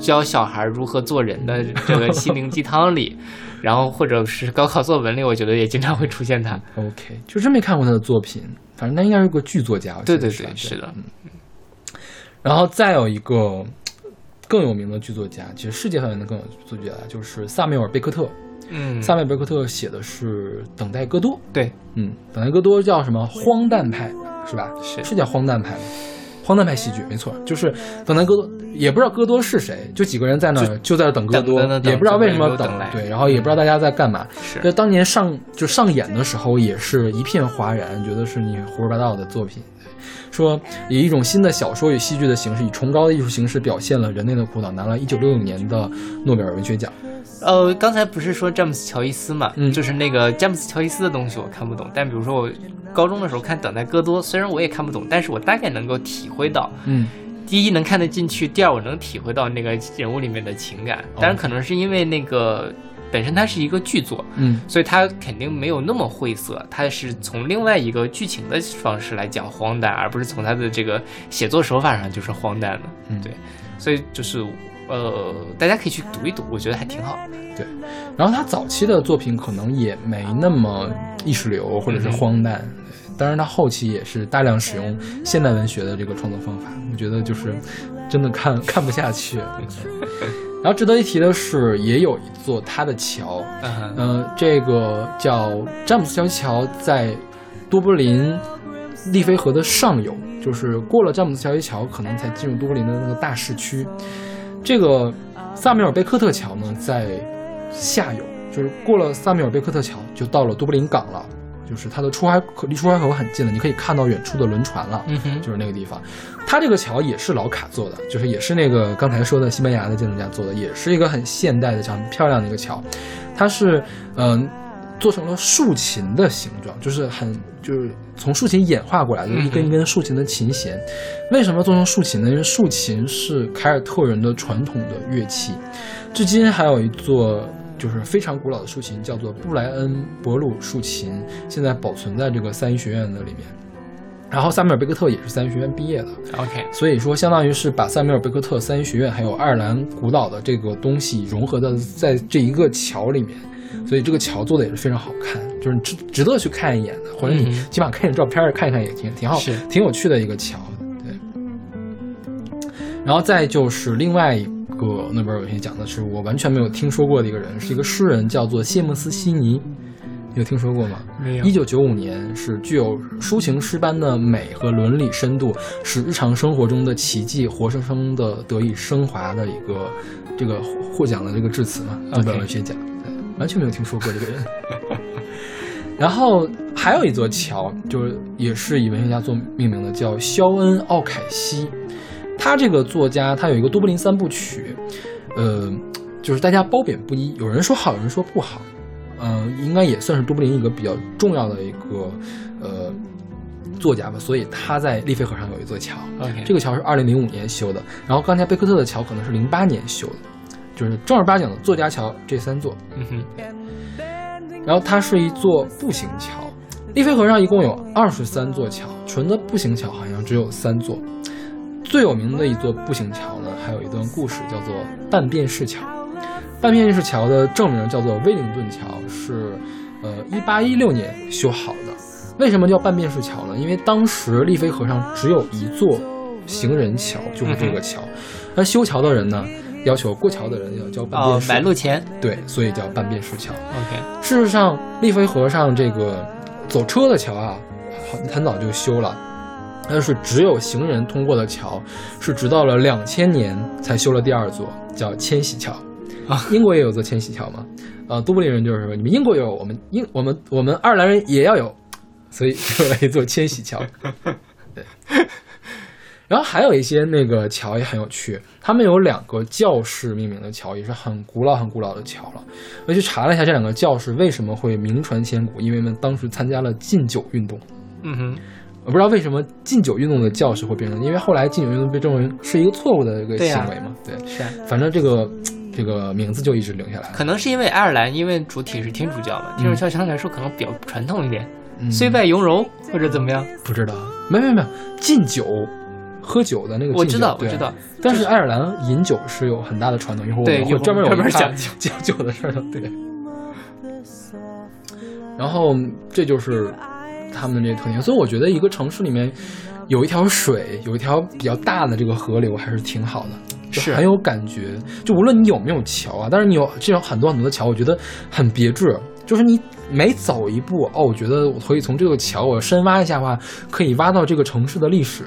教小孩如何做人的这个心灵鸡汤里，然后或者是高考作文里，我觉得也经常会出现他。，OK，就真没看过他的作品，反正他应该是个剧作家。对对对，是的，然后再有一个更有名的剧作家，其实世界范围的更有剧作家就是萨缪尔贝克特。嗯，萨缪尔贝克特写的是《等待戈多》，对嗯，《等待戈多》叫什么？荒诞派是吧？是是叫荒诞派吗？荒诞派戏剧没错，就是等待戈多，也不知道戈多是谁，就几个人在那儿就在那等戈多也不知道为什么等对，然后也不知道大家在干嘛。是当年上就上演的时候，也是一片哗然，觉得是你胡说八道的作品。说以一种新的小说与戏剧的形式，以崇高的艺术形式表现了人类的苦恼，拿了一九六六年的诺贝尔文学奖。呃，刚才不是说詹姆斯乔伊斯嘛，嗯就是那个詹姆斯乔伊斯的东西我看不懂，但比如说我高中的时候看《等待戈多》，虽然我也看不懂，但是我大概能够体会到，嗯第一能看得进去，第二我能体会到那个人物里面的情感。哦当然，可能是因为那个本身它是一个剧作，嗯所以它肯定没有那么晦涩，它是从另外一个剧情的方式来讲荒诞，而不是从它的这个写作手法上就是荒诞的。嗯，对所以就是呃，大家可以去读一读，我觉得还挺好。对然后他早期的作品可能也没那么意识流或者是荒诞，对当然他后期也是大量使用现代文学的这个创作方法，我觉得就是真的看看不下去。然后值得一提的是，也有一座他的桥，嗯，呃，这个叫詹姆斯桥桥，在多柏林利菲河的上游，就是过了詹姆斯桥一桥，可能才进入多柏林的那个大市区。这个萨米尔贝克特桥呢，在下游，就是过了萨米尔贝克特桥，就到了都柏林港了，就是它的出海口离出海口很近了，你可以看到远处的轮船了。嗯哼，就是那个地方。它这个桥也是老卡做的，就是也是那个刚才说的西班牙的建筑家做的，也是一个很现代的桥，很漂亮的一个桥。它是嗯、做成了竖琴的形状，就是很就是从竖琴演化过来的，嗯一根一根竖琴的琴弦。为什么做成竖琴呢？因为竖琴是凯尔特人的传统的乐器，至今还有一座。就是非常古老的竖琴，叫做布莱恩伯鲁竖琴，现在保存在这个三一学院的里面。然后萨缪尔贝克特也是三一学院毕业的，OK，所以说相当于是把萨缪尔贝克特三一学院还有爱尔兰古老的这个东西融合的在这一个桥里面，所以这个桥做的也是非常好看，就是值值得去看一眼的，或者你嗯。起码看点照片看一看也挺挺好是，挺有趣的一个桥，对。然后再就是另外一个诺贝尔文学奖的是我完全没有听说过的一个人，是一个诗人，叫做谢穆斯悉尼，你有听说过吗？没有。一九九五年是具有抒情诗般的美和伦理深度，使日常生活中的奇迹活生生的得以升华的一个这个获奖的这个致辞嘛，诺贝尔文学奖，对，完全没有听说过这个人。然后还有一座桥，就是也是以文学家做命名的，叫肖恩·奥凯西。他这个作家，他有一个多柏林三部曲，呃，就是大家褒贬不一，有人说好，有人说不好。嗯、应该也算是多柏林一个比较重要的一个呃作家吧，所以他在利菲河上有一座桥这个桥是二零零五年修的，然后刚才贝克特的桥可能是零八年修的，就是正儿八经的作家桥这三座，嗯哼，然后它是一座步行桥。利菲河上一共有二十三座桥，纯的步行桥好像只有三座。最有名的一座步行桥呢，还有一段故事，叫做半便士桥。半便士桥的正名叫做威灵顿桥，是呃一八一六年修好的。为什么叫半便士桥呢？因为当时利菲河上只有一座行人桥，就是这个桥。那修桥的人呢，要求过桥的人要交半哦便，士，买路钱对，所以叫半边石桥。，OK，事实上，利菲河上这个走车的桥啊，很很早就修了，但是只有行人通过的桥，是直到了两千年才修了第二座，叫千禧桥。啊英国也有座千禧桥嘛？啊，都柏林人就是说，你们英国有，我们英我们我们爱尔兰人也要有，所以修了一座千禧桥。对。然后还有一些那个桥也很有趣，他们有两个教士命名的桥，也是很古老很古老的桥了。我去查了一下这两个教士为什么会名传千古，因为他们当时参加了禁酒运动。嗯哼，我不知道为什么禁酒运动的教士会变成，因为后来禁酒运动被证为是一个错误的一个行为嘛。对，是啊。反正这个这个名字就一直留下来了。可能是因为爱尔兰，因为主体是天主教嘛，天主教相对来说可能比较传统一点，嗯虽败犹荣或者怎么样。不知道，没没没有禁酒，喝酒的那个。我知道，我对知道。但是爱尔兰饮酒是有很大的传统，一会儿我对们会专门有专门讲究讲酒的事儿的，对。然后这就是他们的这个特点，所以我觉得一个城市里面有一条水，有一条比较大的这个河流，还是挺好的，就是很有感觉。就无论你有没有桥啊，但是你有这种很多很多的桥，我觉得很别致。就是你每走一步，哦，我觉得我可以从这个桥我深挖一下的话，可以挖到这个城市的历史。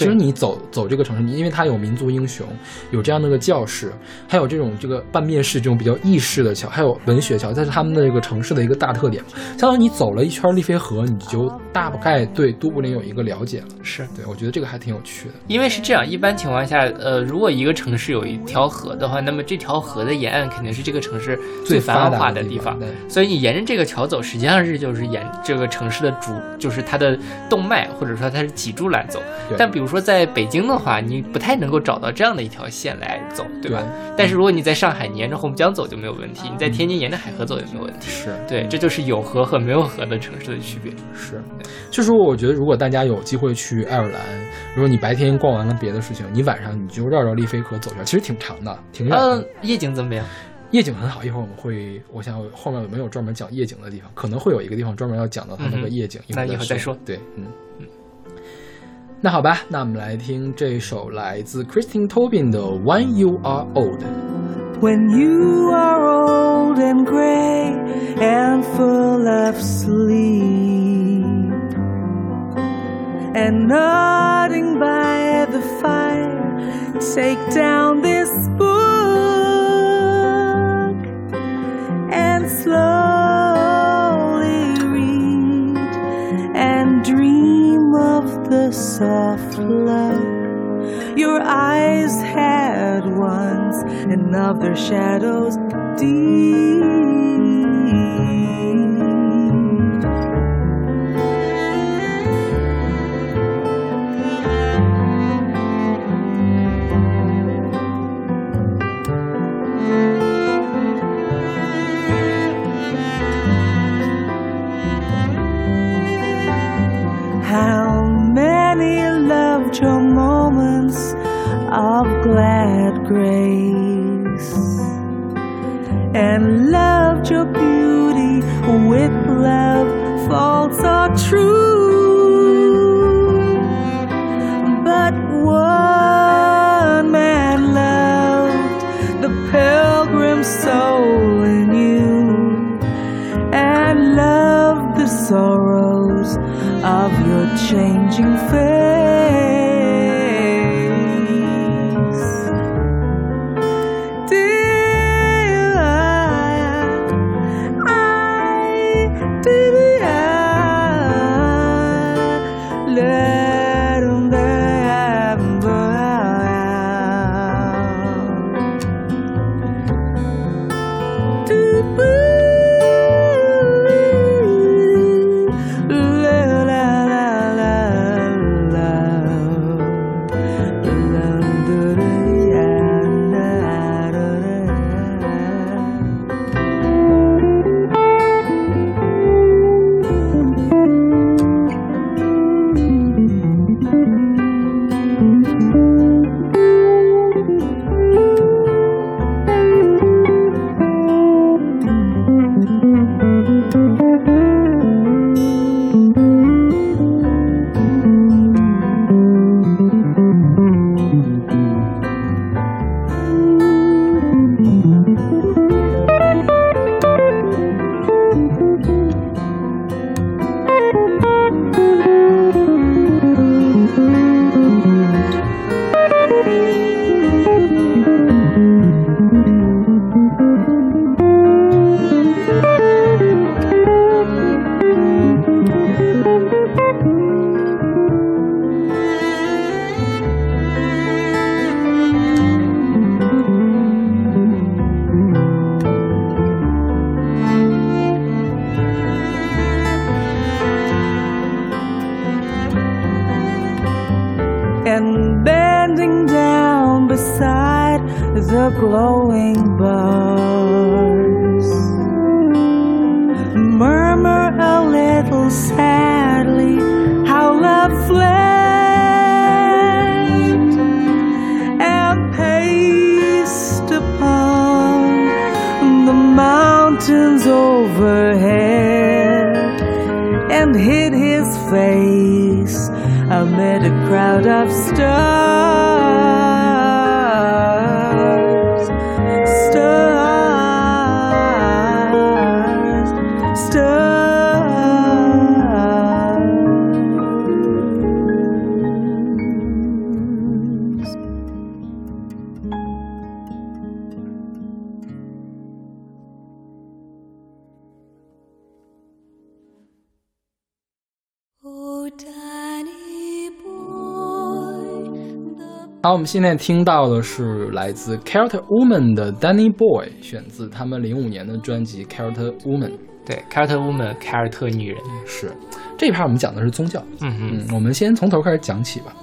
其实你走走这个城市，因为它有民族英雄，有这样的一个教室，还有这种这个半面式这种比较意式的桥，还有文学桥，这是他们的这个城市的一个大特点。相当于你走了一圈丽菲河，你就大概对都柏林有一个了解了。是对，我觉得这个还挺有趣的。因为是这样，一般情况下，呃，如果一个城市有一条河的话，那么这条河的沿岸肯定是这个城市最繁发达的华地方。对，所以你沿着这个桥走，实际上是就是沿这个城市的主，就是它的动脉或者说它是脊柱来走。对但比如说在北京的话，你不太能够找到这样的一条线来走，对吧？但是如果你在上海，你沿着洪江走就没有问题；你在天津沿着海河走也没有问题。是对，这就是有河和没有河的城市的区别。是，就是说，我觉得如果大家有机会去爱尔兰，如果你白天逛完了别的事情，你晚上你就绕绕丽菲河走一圈，其实挺长的，挺远的。嗯，夜景怎么样？夜景很好，一会儿我们会，我想后面有没有专门讲夜景的地方，可能会有一个地方专门要讲到它那个夜景，嗯那以后再说对，嗯。那好吧，那我们来听这首来自 Christine Tobin 的《When You Are Old》。 When you are old and gray and full of sleep, and nodding by the fire, take down this book Of soft love your eyes had once, and of their shadows deep. Of glad grace and loved your beauty with love false or true? But one man loved the pilgrim soul in you and love the sorrows of your changing face. 们现在听到的是来自 Character Woman 的 Danny Boy，选自他们零五年的专辑 Character Woman。对，凯尔特 woman，凯尔特女人。是这一趴我们讲的是宗教，嗯嗯嗯，我们先从头开始讲起吧。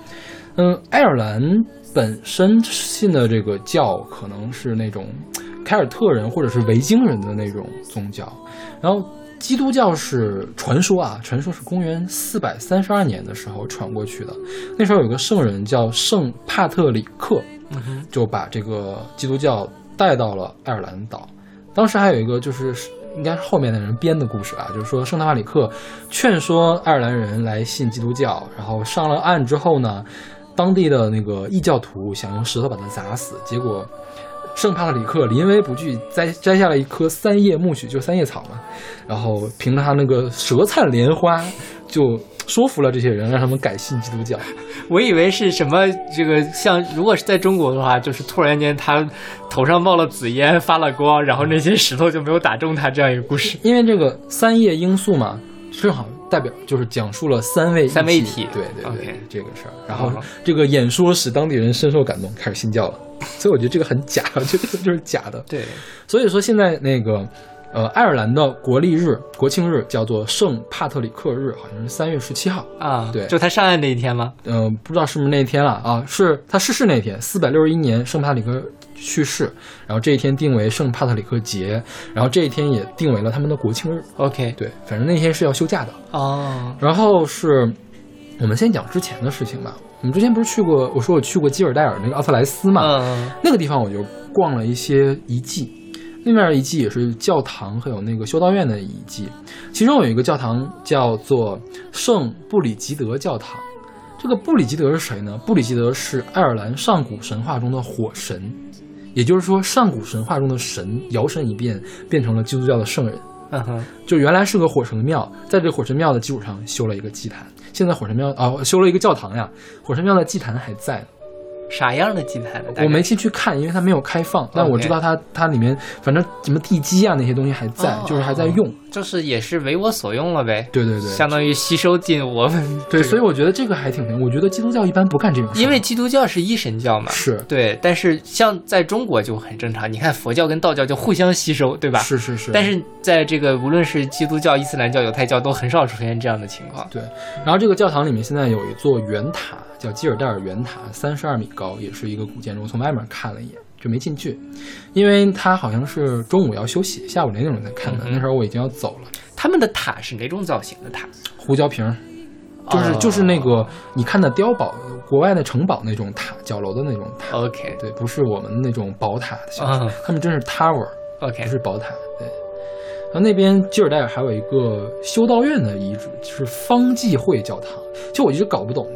嗯，爱尔兰本身信的这个教可能是那种凯尔特人或者是维京人的那种宗教，然后基督教是传说啊，传说是公元四百三十二年的时候传过去的。那时候有个圣人叫圣帕特里克，就把这个基督教带到了爱尔兰岛。当时还有一个就是应该是后面的人编的故事啊，就是说圣帕里克劝说爱尔兰人来信基督教，然后上了岸之后呢，当地的那个异教徒想用石头把他砸死，结果圣帕特里克临危不惧，摘摘下了一颗三叶苜蓿，就三叶草嘛，然后凭着他那个舌灿莲花，就说服了这些人，让他们改信基督教。我以为是什么这个像，如果是在中国的话，就是突然间他头上冒了紫烟，发了光，然后那些石头就没有打中他这样一个故事。因为这个三叶罂粟嘛，正好代表就是讲述了三位三位一体对对对 OK 这个事儿。然后哦这个演说使当地人深受感动，开始信教了。所以我觉得这个很假，我觉得这个就是假的。对，所以说现在那个呃爱尔兰的国历日、国庆日叫做圣帕特里克日，好像是三月十七号。啊，对就他上岸那一天吗？呃，不知道是不是那一天了啊？是他逝世那天，四百六十一年圣帕特里克去世，然后这一天定为圣帕特里克节，然后这一天也定为了他们的国庆日。OK，对，反正那天是要休假的。哦，然后是，我们先讲之前的事情吧。我们之前不是去过，我说我去过基尔代尔那个奥特莱斯嘛，嗯那个地方我就逛了一些遗迹，那面遗迹也是教堂还有那个修道院的遗迹，其中有一个教堂叫做圣布里吉德教堂。这个布里吉德是谁呢？布里吉德是爱尔兰上古神话中的火神，也就是说，上古神话中的神摇身一变变成了基督教的圣人。嗯哼，就原来是个火神庙，在这火神庙的基础上修了一个祭坛。现在火神庙哦，修了一个教堂呀，火神庙的祭坛还在。啥样的祭坛呢？我没进去看，因为它没有开放，但我知道它它里面反正什么地基啊那些东西还在，哦就是还在用。就是也是为我所用了呗。对对对，相当于吸收进我们对，所以我觉得这个还挺灵。我觉得基督教一般不干这种事，因为基督教是一神教嘛，是对，但是像在中国就很正常，你看佛教跟道教就互相吸收，对吧？是是是，但是在这个无论是基督教、伊斯兰教、犹太教，都很少出现这样的情况。对，然后这个教堂里面现在有一座圆塔，叫基尔代尔圆塔，三十二米高，也是一个古建筑。我从外面看了一眼，就没进去，因为他好像是中午要休息，下午两点钟才看的。嗯那时候我已经要走了。他们的塔是哪种造型的塔？胡椒瓶儿，就是、哦就是那个你看的碉堡，国外的城堡那种塔，角楼的那种塔。OK 对，不是我们那种宝塔的形式，嗯他们真是 tower，OK，不是宝塔。对，然后那边基尔代尔还有一个修道院的遗址，是方济会教堂。就我一直搞不懂，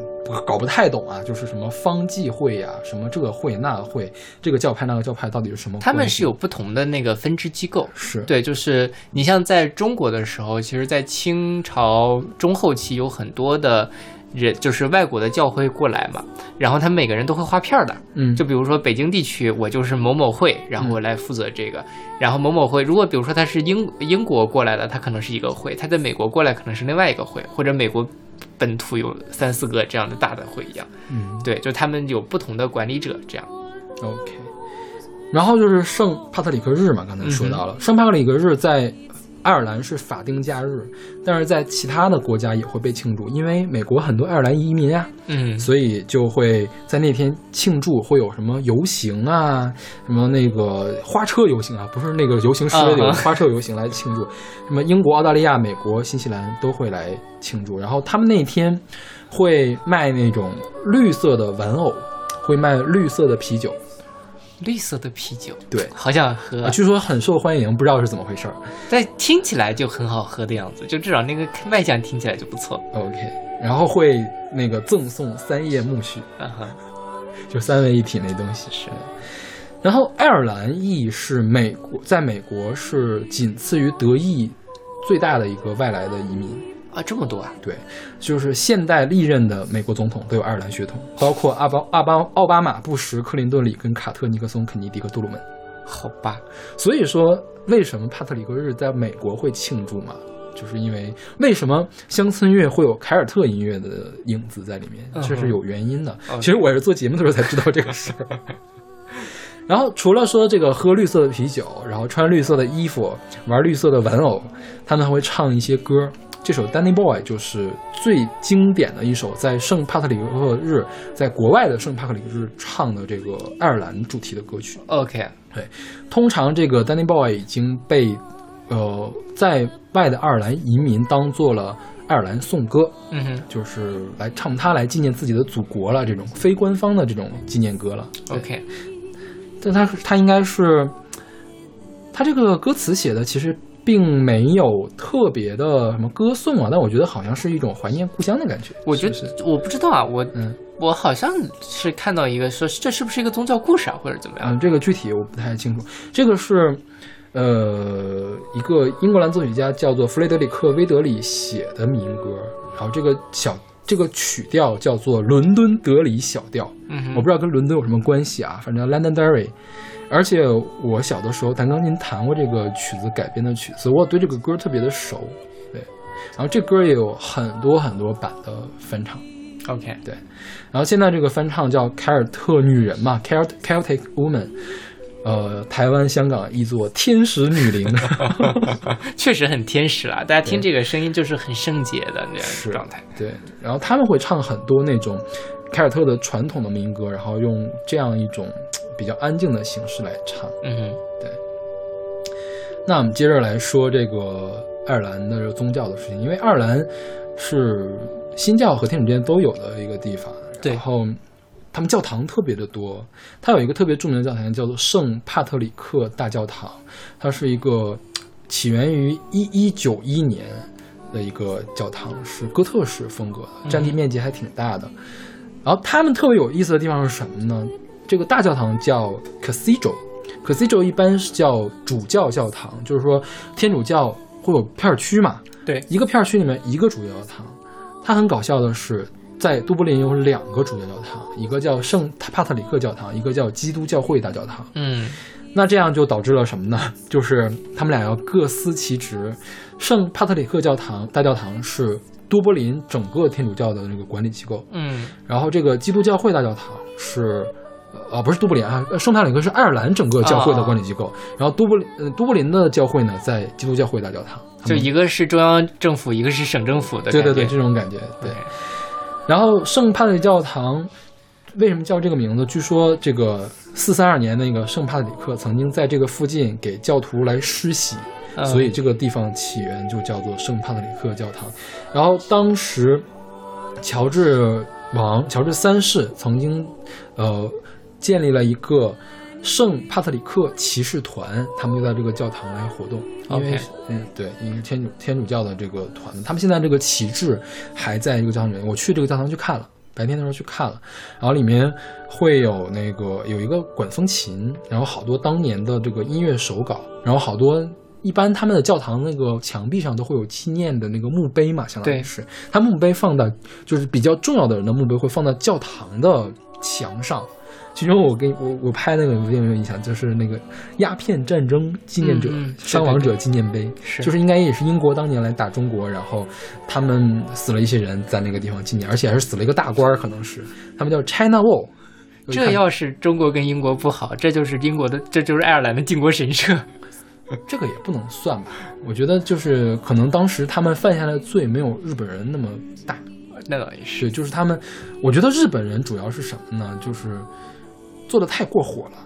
搞不太懂啊，就是什么方济会呀、什么这个会那个会，这个教派那个教派到底是什么？他们是有不同的那个分支机构。是对，就是你像在中国的时候，其实，在清朝中后期有很多的人，就是外国的教会过来嘛，然后他们每个人都会划片儿的，嗯，就比如说北京地区，我就是某某会，然后我来负责这个。然后某某会，如果比如说他是英英国过来的，他可能是一个会；他在美国过来可能是另外一个会，或者美国本土有三四个这样的大的会一样。嗯对，就他们有不同的管理者这样。OK，然后就是圣帕特里克日嘛，刚才说到了，圣帕特里克日在爱尔兰是法定假日，但是在其他的国家也会被庆祝，因为美国很多爱尔兰移民啊，嗯，所以就会在那天庆祝，会有什么游行啊，什么那个花车游行啊，不是那个游行诗的游啊。花车游行来庆祝。什么英国、澳大利亚、美国、新西兰都会来庆祝，然后他们那天会卖那种绿色的玩偶，会卖绿色的啤酒，绿色的啤酒，对。好想喝啊，，据说很受欢迎，不知道是怎么回事儿。但听起来就很好喝的样子，就至少那个卖相听起来就不错。OK，然后会那个赠送三叶苜蓿，啊哈，就三位一体那东西是。然后爱尔兰裔是美国，在美国是仅次于德裔最大的一个外来的移民。啊，这么多啊，对，就是现代历任的美国总统都有爱尔兰血统，包括阿巴阿巴奥巴马、布什、克林顿、里根、卡特、尼克松、肯尼迪和杜鲁门。好吧，所以说，为什么帕特里克日在美国会庆祝嘛？就是因为为什么乡村乐会有凯尔特音乐的影子在里面，这是有原因的。哦其实我也是做节目的时候才知道这个事儿。然后除了说这个喝绿色的啤酒，然后穿绿色的衣服，玩绿色的玩偶，他们还会唱一些歌。这首《Danny Boy》就是最经典的一首，在圣帕特里克日，在国外的圣帕特里克日唱的这个爱尔兰主题的歌曲。OK，对通常这个 Danny Boy 已经被呃在外的爱尔兰移民当做了爱尔兰颂歌，嗯哼就是来唱它来纪念自己的祖国了，这种非官方的这种纪念歌了。，OK，但它它应该是，它这个歌词写的其实并没有特别的什么歌颂啊，但我觉得好像是一种怀念故乡的感觉。我觉得我不知道啊，我嗯我好像是看到一个说这是不是一个宗教故事啊，或者怎么样？嗯，这个具体我不太清楚。这个是，呃，一个英格兰作曲家叫做弗雷德里克·威德里写的民歌，然后这个小这个曲调叫做伦敦德里小调。嗯，我不知道跟伦敦有什么关系啊，反正 Londonderry。而且我小的时候弹钢琴弹过这个曲子改编的曲子，我对这个歌特别的熟。对，然后这歌也有很多很多版的翻唱。OK，对然后现在这个翻唱叫凯尔特女人嘛，Celt Celtic Woman，呃，台湾、香港译作天使女灵，确实很天使啦，大家听这个声音就是很圣洁的那是种状态。对，然后他们会唱很多那种凯尔特的传统的民歌，然后用这样一种比较安静的形式来唱。嗯对，那我们接着来说这个爱尔兰的宗教的事情，因为爱尔兰是新教和天主教都有的一个地方，对然后他们教堂特别的多，它有一个特别著名的教堂叫做圣帕特里克大教堂，它是一个起源于一一九一年的一个教堂，是哥特式风格的，占地面积还挺大的。然后他们特别有意思的地方是什么呢？这个大教堂叫 cathedral。cathedral 一般是叫主教教堂，就是说天主教会有片儿区嘛，对，一个片儿区里面一个主教教堂。它很搞笑的是，在都柏林有两个主教教堂，一个叫圣帕特里克教堂，一个叫基督教会大教堂。嗯那这样就导致了什么呢？就是他们俩要各司其职。圣帕特里克教堂大教堂是都柏林整个天主教的那个管理机构，嗯然后这个基督教会大教堂是，呃啊不是都柏林啊，呃圣帕里克是爱尔兰整个教会的管理机构，然后都柏林呃都柏林的教会呢在基督教会大教堂，就一个是中央政府，一个是省政府的。对对对这种感觉对。然后圣帕特里教堂为什么叫这个名字？据说这个四三二年那个圣帕特里克曾经在这个附近给教徒来施洗，嗯所以这个地方起源就叫做圣帕特里克教堂。然后当时乔治王乔治三世曾经呃建立了一个圣帕特里克骑士团，他们就在这个教堂来活动。因为嗯对，因为天主天主教的这个团，他们现在这个旗帜还在这个教堂里面。我去这个教堂去看了。白天的时候去看了，然后里面会有那个有一个管风琴，然后好多当年的这个音乐手稿，然后好多一般他们的教堂那个墙壁上都会有纪念的那个墓碑嘛，相当于是，他墓碑放在就是比较重要的人的墓碑会放在教堂的墙上。其中我给我我拍那个有没有印象？就是那个鸦片战争纪念者、伤亡者纪念碑，是就是应该也是英国当年来打中国，然后他们死了一些人在那个地方纪念，而且还是死了一个大官儿，可能是他们叫 China Wall。这要是中国跟英国不好，这就是英国的，这就是爱尔兰的靖国神社。这个也不能算吧。我觉得就是可能当时他们犯下的罪没有日本人那么大。那倒也是，就是他们，我觉得日本人主要是什么呢？就是做的太过火了，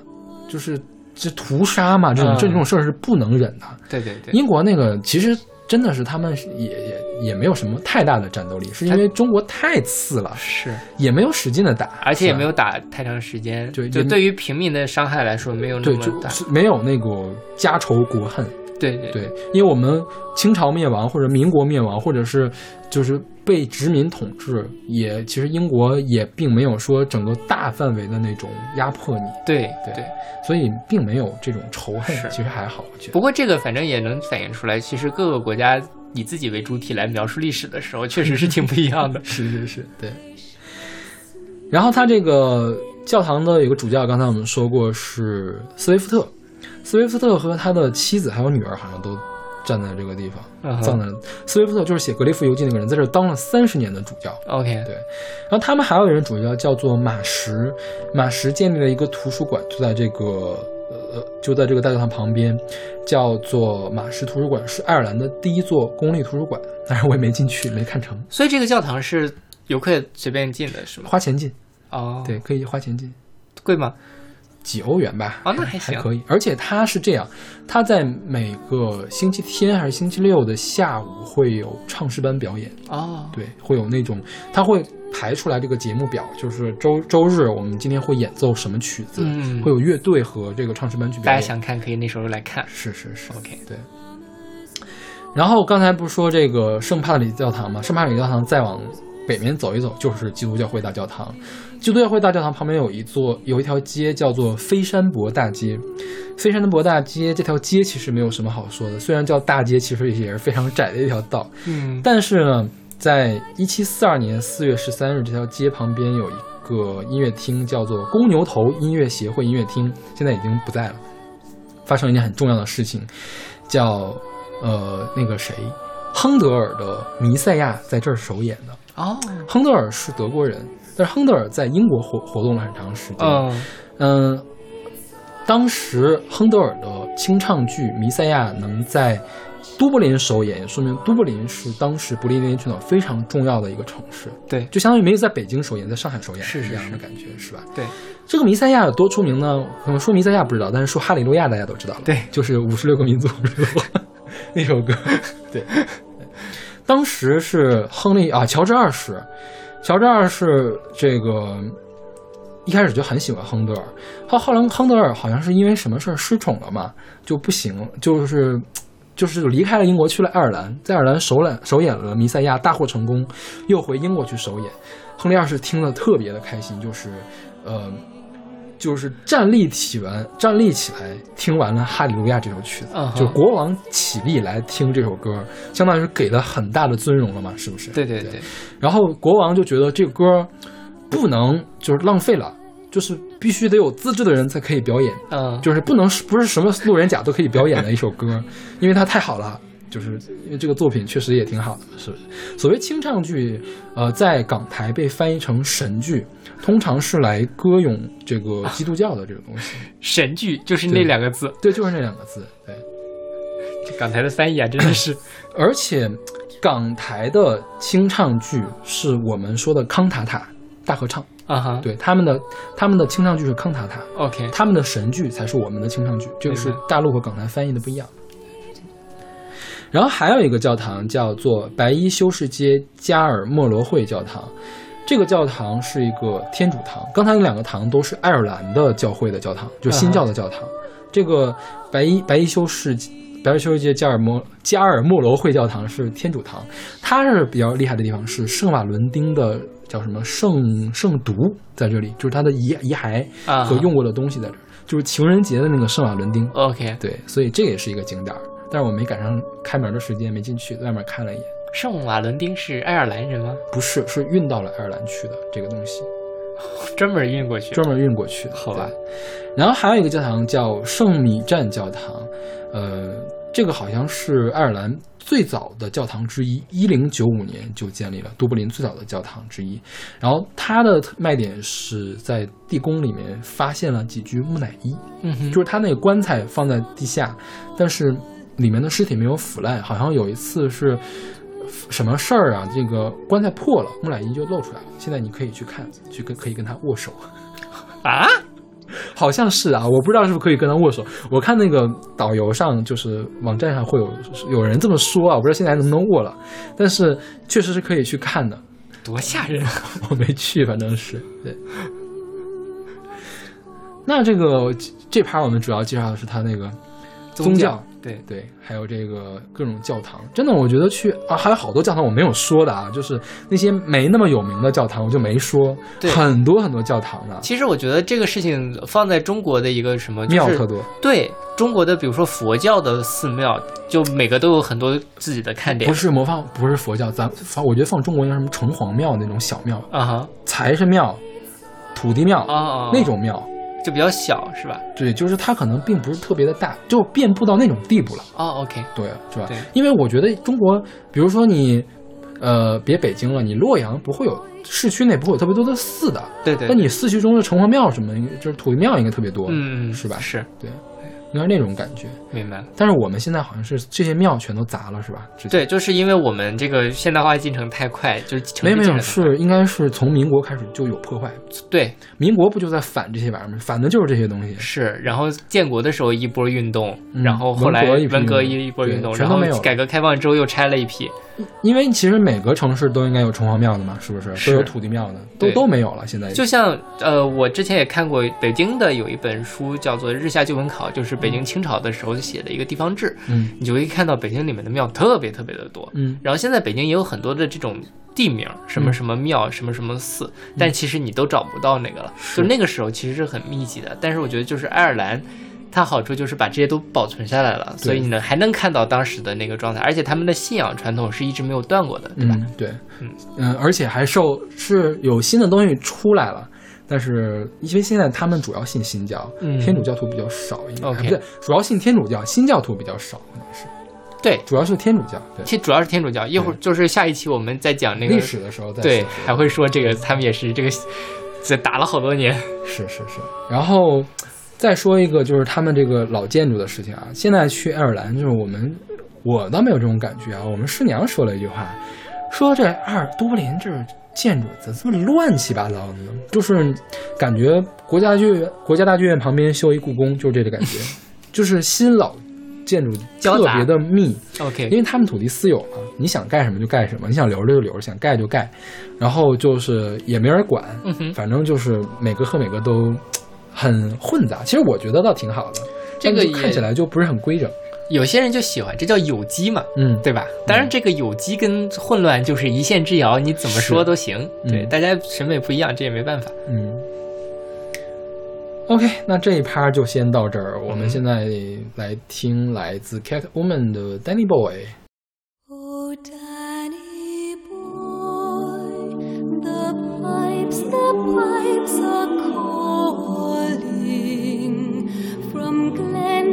就是这屠杀嘛，这种、嗯。这种事儿是不能忍的。对对对，英国那个其实真的是他们也也也没有什么太大的战斗力，是因为中国太次了，是，也没有使劲的打，而且也没有打太长时间，对也就对于平民的伤害来说没有那对，么大，就没有那个家仇国恨。对对。对，因为我们清朝灭亡或者民国灭亡，或者是就是被殖民统治，也其实英国也并没有说整个大范围的那种压迫你，对对对。所以并没有这种仇恨，其实还好，我觉得。不过这个反正也能反映出来，其实各个国家以自己为主体来描述历史的时候，确实是挺不一样的。是是是，对。然后他这个教堂的有个主教，刚才我们说过是斯威夫特，斯威夫特和他的妻子还有女儿好像都站在这个地方，葬在斯威夫特就是写《格列夫游记》那个人，在这儿当了三十年的主教。OK，对，然后他们还有一人主教叫做马什，马什建立了一个图书馆，就在这个呃，就在这个大教堂旁边，叫做马什图书馆，是爱尔兰的第一座公立图书馆。但是我也没进去，没看成，所以这个教堂是游客随便进的，是吗？花钱进，哦，对，，可以花钱进，贵吗？几欧元吧。哦，那还行。可以，而且它是这样，它在每个星期天还是星期六的下午会有唱诗班表演，哦，对，会有那种，他会排出来这个节目表，就是周周日我们今天会演奏什么曲子，嗯会有乐队和这个唱诗班去表演。大家想看可以那时候来看。是是是 OK 对。然后刚才不是说这个圣帕里教堂吗？圣帕里教堂再往北面走一走就是基督教会大教堂。基督教会大教堂旁边有一座有一条街叫做飞山伯大街。飞山伯大街这条街其实没有什么好说的，虽然叫大街，其实也是非常窄的一条道。嗯，但是呢，在一七四二年四月十三日，这条街旁边有一个音乐厅，叫做公牛头音乐协会音乐厅，现在已经不在了。发生一件很重要的事情，叫呃那个谁，亨德尔的《弥赛亚》在这儿首演的。哦，亨德尔是德国人，但是亨德尔在英国活活动了很长时间。嗯，嗯，当时亨德尔的清唱剧《弥赛亚》能在都柏林首演，也说明都柏林是当时不列颠群岛非常重要的一个城市，对就相当于没有在北京首演，在上海首演是是一样的是感觉，是吧？对，这个弥赛亚有多出名呢？可能说弥赛亚不知道，但是说哈利路亚大家都知道了。对就是五十六个民族 那首歌。对，当时是亨利啊，乔治二世，乔治二世这个一开始就很喜欢亨德尔，后后来亨德尔好像是因为什么事儿失宠了嘛，就不行，就是。就是离开了英国，去了爱尔兰，在爱尔兰首演首演了《弥赛亚》，大获成功，又回英国去首演。亨利二世听了特别的开心，就是，呃，就是站立起完，站立起来，听完了《哈利路亚》这首曲子就国王起立来听这首歌，相当于是给了很大的尊荣了嘛，是不是？对对对，然后国王就觉得这个歌不能就是浪费了，就是必须得有资质的人才可以表演，嗯，就是不能是不是什么路人甲都可以表演的一首歌，因为它太好了。就是因为这个作品确实也挺好的，是不是？所谓清唱剧，呃，在港台被翻译成神剧，通常是来歌咏这个基督教的这个东西。神剧就是那两个字，对，就是那两个字。对，这港台的翻译啊，真的是，而且港台的清唱剧是我们说的康塔塔大合唱，啊哈，对他们的他们的清唱剧是康塔塔，，OK，他们的神剧才是我们的清唱剧，这个是大陆和港台翻译的不一样。然后还有一个教堂叫做白衣修士街加尔默罗会教堂，这个教堂是一个天主堂。刚才那两个堂都是爱尔兰的教会的教堂，就新教的教堂。这个白衣白衣修士白衣修士街加尔默加尔默罗会教堂是天主堂，它是比较厉害的地方是圣瓦伦丁的叫什么圣圣毒在这里，就是他的遗遗骸啊和用过的东西在这儿，就是情人节的那个圣瓦伦丁。OK，对，所以这也是一个景点儿，但是我没赶上开门的时间，没进去，在外面看了一眼。圣瓦伦丁是爱尔兰人吗？不是，是运到了爱尔兰去的这个东西，专门运过去，专门运过去的。好吧。然后还有一个教堂叫圣米站教堂，呃，这个好像是爱尔兰最早的教堂之一，一零九五年就建立了都柏林最早的教堂之一。然后它的卖点是在地宫里面发现了几具木乃伊，嗯哼，就是它那个棺材放在地下，但是里面的尸体没有腐烂。好像有一次是什么事儿啊？这个棺材破了，木乃伊就露出来了。现在你可以去看，去跟可以跟他握手。啊，好像是啊，我不知道是不是可以跟他握手。我看那个导游上就是网站上会有有人这么说啊，我不知道现在还能不能握了，但是确实是可以去看的。多吓人啊！我没去，反正是对。那这个这盘我们主要介绍的是他那个宗教，对，对，还有这个各种教堂。真的，我觉得去啊，还有好多教堂我没有说的啊，就是那些没那么有名的教堂我就没说，对很多很多教堂的，其实我觉得这个事情放在中国的一个什么、就是、庙特多。对中国的，比如说佛教的寺庙，就每个都有很多自己的看点。不是模仿，不是佛教，咱放我觉得放中国应该什么城隍庙那种小庙，啊哈。财神庙、土地庙、啊啊那种庙，就比较小是吧？对，就是它可能并不是特别的大，就遍布到那种地步了。哦，OK，对，是吧对？因为我觉得中国，比如说你，呃，别北京了，你洛阳不会有市区内不会有特别多的寺的，对对，那你市区中的城隍庙什么，就是土地庙应该特别多，嗯嗯是吧？是对，应该是那种感觉。明白了。但是我们现在好像是这些庙全都砸了，是吧？对，就是因为我们这个现代化进程太快，就是没有没有，是应该是从民国开始就有破坏，对民国不就在反这些玩意儿吗？反的就是这些东西。是，然后建国的时候一波运动，嗯然后后来文革一波运动，然后改革开放之后又拆了一批，因为其实每个城市都应该有城隍庙的嘛，是不是？是都有土地庙的，都都没有了。现在就像呃，我之前也看过北京的有一本书叫做《日下旧闻考》，就是北京清朝的时候写的一个地方志，嗯你就会看到北京里面的庙特别特别的多。嗯，然后现在北京也有很多的这种地名，什么嗯什么庙，什么什么寺，但其实你都找不到那个了。是就那个时候其实是很密集的，但是我觉得就是爱尔兰。它好处就是把这些都保存下来了，所以你能还能看到当时的那个状态，而且他们的信仰传统是一直没有断过的，对吧？嗯，对，嗯。嗯，而且还受是有新的东西出来了，但是因为现在他们主要信新教，嗯。天主教徒比较少，一点 OK 不对，主要信天主教，新教徒比较少，可能是。对，主要是天主教。对，其实主要是天主教。一会儿就是下一期我们再讲那个历史的时候再对，还会说这个他们也是这个这打了好多年，是是是，然后再说一个就是他们这个老建筑的事情啊。现在去爱尔兰，就是我们我倒没有这种感觉啊。我们师娘说了一句话，说这阿尔多林这建筑怎么这么乱七八糟的呢？就是感觉国家剧院国家大剧院旁边修一故宫，就是这个感觉，就是新老建筑特别的密。因 OK，因为他们土地私有嘛，你想盖什么就盖什么，你想留着就留着，想盖就盖，然后就是也没人管，嗯，反正就是每个和每个都很混杂。其实我觉得倒挺好的，这个看起来就不是很规整。有些人就喜欢，这叫有机嘛，嗯，对吧？当然，这个有机跟混乱就是一线之遥，你怎么说都行。嗯对，大家审美不一样，这也没办法。嗯。OK，那这一趴就先到这儿。我们嗯现在来听来自 Catwoman 的 Danny Boy。Oh, Danny boy, the pipes, the pipes are calling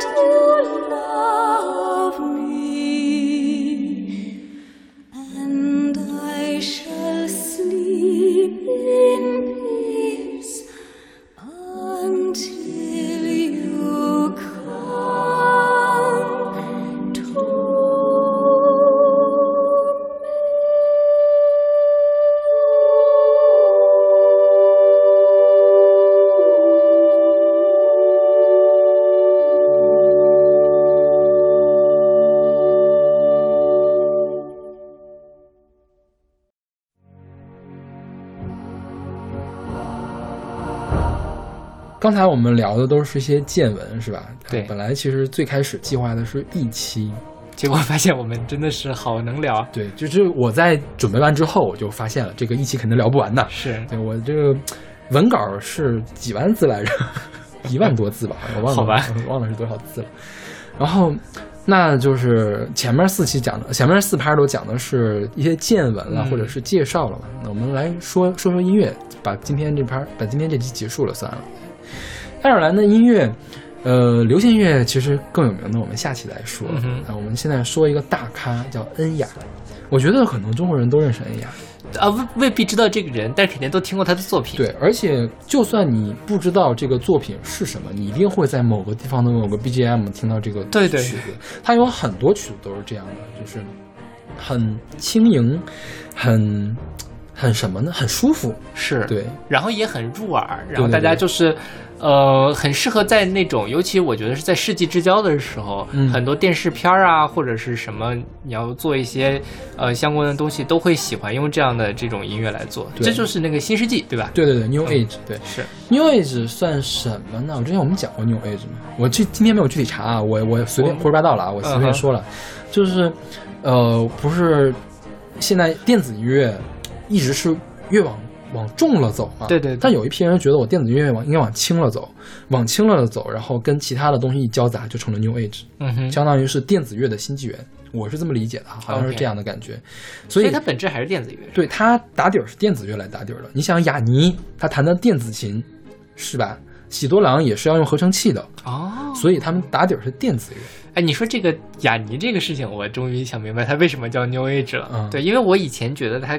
Light 刚才我们聊的都是一些见闻，是吧？对本来其实最开始计划的是一期，结果发现我们真的是好能聊，对，就是我在准备完之后，我就发现了这个一期肯定聊不完的。是对我这个文稿是几万字来着，一万多字吧，我忘了，好吧我忘了是多少字了。然后，那就是前面四期讲的，前面四拍都讲的是一些见闻了，嗯或者是介绍了嘛。那我们来说说说音乐，把今天这拍，把今天这期结束了算了。爱尔兰的音乐，呃，流行音乐其实更有名的，我们下期来说。嗯啊，我们现在说一个大咖叫恩雅，我觉得很多中国人都认识恩雅。啊，未未必知道这个人，但肯定都听过他的作品。对，而且就算你不知道这个作品是什么，你一定会在某个地方的某个 BGM 听到这个对对曲子。它有很多曲子都是这样的，就是很轻盈，很很什么呢？很舒服。是，对，然后也很入耳，然后大家就是，呃，很适合在那种，尤其我觉得是在世纪之交的时候，嗯很多电视片儿啊或者是什么，你要做一些呃相关的东西，都会喜欢用这样的这种音乐来做，对这就是那个新世纪，对吧？对对对，New Age，对是，New Age 算什么呢？我之前我们讲过 New Age 吗？我这今天没有具体查啊，我我随便胡说八道了啊，我随便说了，就是呃，不是现在电子音乐一直是越往往重了走嘛？对对对但有一批人觉得我电子音乐往应该往轻了走，往轻了走，然后跟其他的东西一交杂，就成了 New Age，嗯哼，相当于是电子乐的新纪元。我是这么理解的啊，好像是这样的感觉。所以所以它本质还是电子乐。对它打底儿是电子乐来打底儿的。你想雅尼他弹的电子琴，是吧？喜多郎也是要用合成器的，哦，所以他们打底儿是电子乐。哎，你说这个雅尼这个事情，我终于想明白它为什么叫 New Age 了。嗯对，因为我以前觉得它，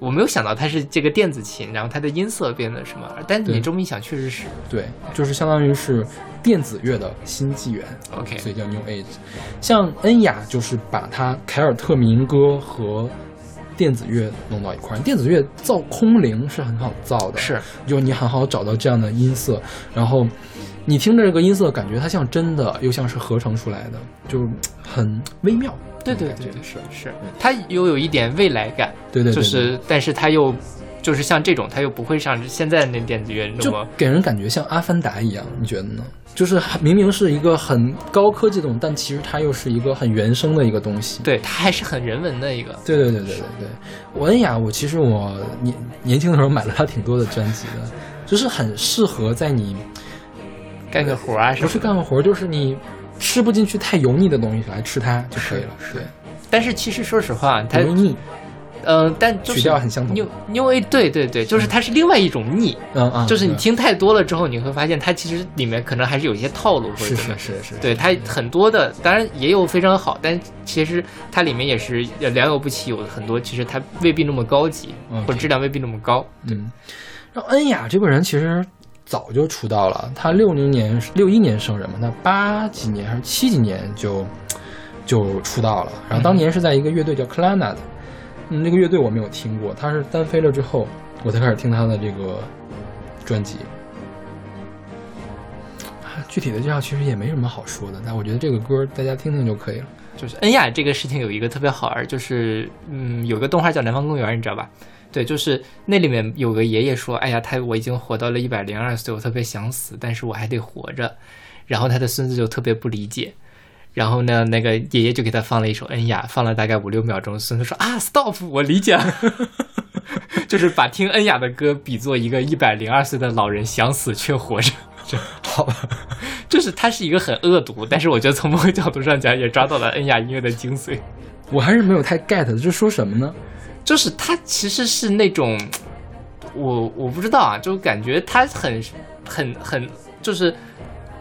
我没有想到它是这个电子琴，然后它的音色变得什么，但对你这么一想，确实是。对，就是相当于是电子乐的新纪元。OK 所以叫 New Age。像恩雅就是把它凯尔特民歌和电子乐弄到一块儿。电子乐造空灵是很好造的，是，就你很好找到这样的音色，然后你听着这个音色，感觉它像真的，又像是合成出来的，就很微妙。对对对对是，是，它又有一点未来感，对对对，就是，但是它又就是像这种，它又不会像现在的那电子乐那就么。给人感觉像《阿凡达》一样，你觉得呢？就是明明是一个很高科技的东西，但其实它又是一个很原生的一个东西。对，它还是很人文的一个。对对对对对对，我恩雅，我其实我年年轻的时候买了他挺多的专辑的，就是很适合在你干个活啊什不。是干个活，就是你吃不进去太油腻的东西来吃它就可以了。对，但是其实说实话，它腻。呃，但就是曲调很相同。New New Age，对对对，就是它是另外一种腻，嗯嗯，就是你听太多了之后，你会发现它其实里面可能还是有一些套路或者是是是是，对它很多的，当然也有非常好，但其实它里面也是呃良莠不齐，有很多其实它未必那么高级或者质量未必那么高。嗯，然后恩雅这个人其实早就出道了，他六零年六一年生人嘛，那八几年还是七几年就就出道了。然后当年是在一个乐队叫 Clannad，嗯，那个乐队我没有听过，他是单飞了之后，我才开始听他的这个专辑。具体的介绍其实也没什么好说的，但我觉得这个歌大家听听就可以了。就是恩雅这个事情有一个特别好玩，就是嗯，有个动画叫《南方公园》，你知道吧？对，就是那里面有个爷爷说：“哎呀，他我已经活到了一百零二岁，我特别想死，但是我还得活着。”然后他的孙子就特别不理解，然后呢，那个爷爷就给他放了一首恩雅，放了大概五六秒钟，孙子说：“啊，stop，我理解了。”就是把听恩雅的歌比作一个一百零二岁的老人想死却活着。好吧，就是他是一个很恶毒，但是我觉得从某个角度上讲，也抓到了恩雅音乐的精髓。我还是没有太 get，这说什么呢？就是他其实是那种，我我不知道啊，就感觉他很很很，就是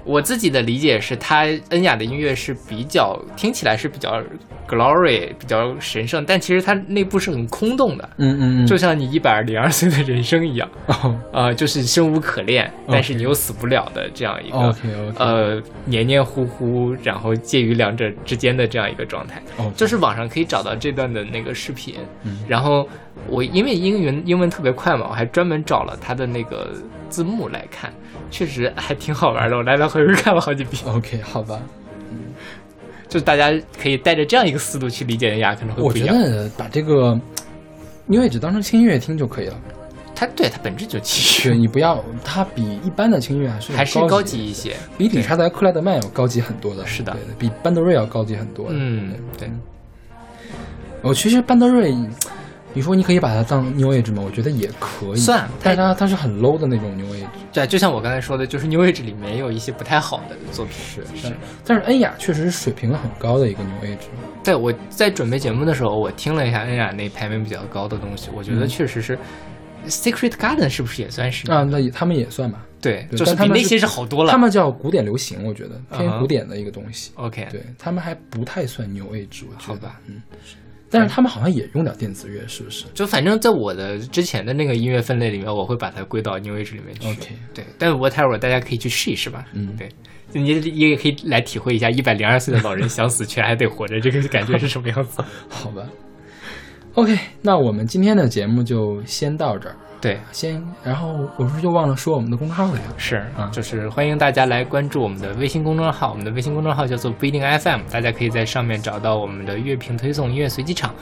我自己的理解是，他恩雅的音乐是比较听起来是比较 glory，比较神圣，但其实它内部是很空洞的，嗯嗯嗯，就像你一百零二岁的人生一样，哦。啊，就是生无可恋，但是你又死不了的这样一个。OK OK，呃，黏黏糊糊，然后介于两者之间的这样一个状态。哦，就是网上可以找到这段的那个视频，嗯。然后我因为英文英文特别快嘛，我还专门找了他的那个字幕来看，确实还挺好玩的，我来来回回看了好几遍。OK 好吧。嗯就大家可以带着这样一个思路去理解人家，可能会我觉不一样。得把这个音乐只当成轻音乐听就可以了。它对它本质就其对实你不要，它比一般的轻音乐还是还是高高级一些。比理查德克莱德曼要高级很多的。是的比班德瑞要高级很多的。嗯，对，我其实班德瑞，你说你可以把它当 New Age 吗？我觉得也可以，算但是它它是很 low 的那种 New Age。对，就像我刚才说的，就是 New Age 里面也有一些不太好的作品。是是，但是恩雅确实是水平很高的一个 New Age。对，我在准备节目的时候，我听了一下恩雅那排名比较高的东西，我觉得嗯确实是。Secret Garden 是不是也算是？啊，那也他们也算吧，对，对就是他们是比那些是好多了。他们叫古典流行，我觉得偏古典的一个东西。OK，对他们还不太算 New Age，我觉得好吧，嗯。但是他们好像也用点电子乐，是不是就反正在我的之前的那个音乐分类里面，我会把它归到 New Age 里面去。？OK，对，但 whatever，大家可以去试一试吧。嗯对，你也也可以来体会一下一百零二岁的老人想死却还得活着这个感觉是什么样子。好吧。OK，那我们今天的节目就先到这儿。对，先，然后我是不是又忘了说我们的公众号了呀？是啊，就是欢迎大家来关注我们的微信公众号，我们的微信公众号叫做不一定 FM，大家可以在上面找到我们的乐评推送、音乐随机场，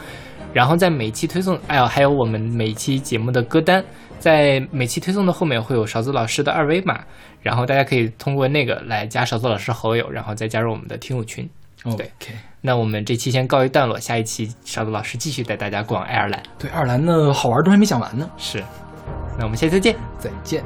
然后在每期推送，哎呦，还有我们每期节目的歌单，在每期推送的后面会有勺子老师的二维码，然后大家可以通过那个来加勺子老师好友，然后再加入我们的听友群。对 OK，那我们这期先告一段落，下一期勺子老师继续带大家逛爱尔兰。对，爱尔兰的好玩都还没讲完呢。是，那我们下次再见。再见。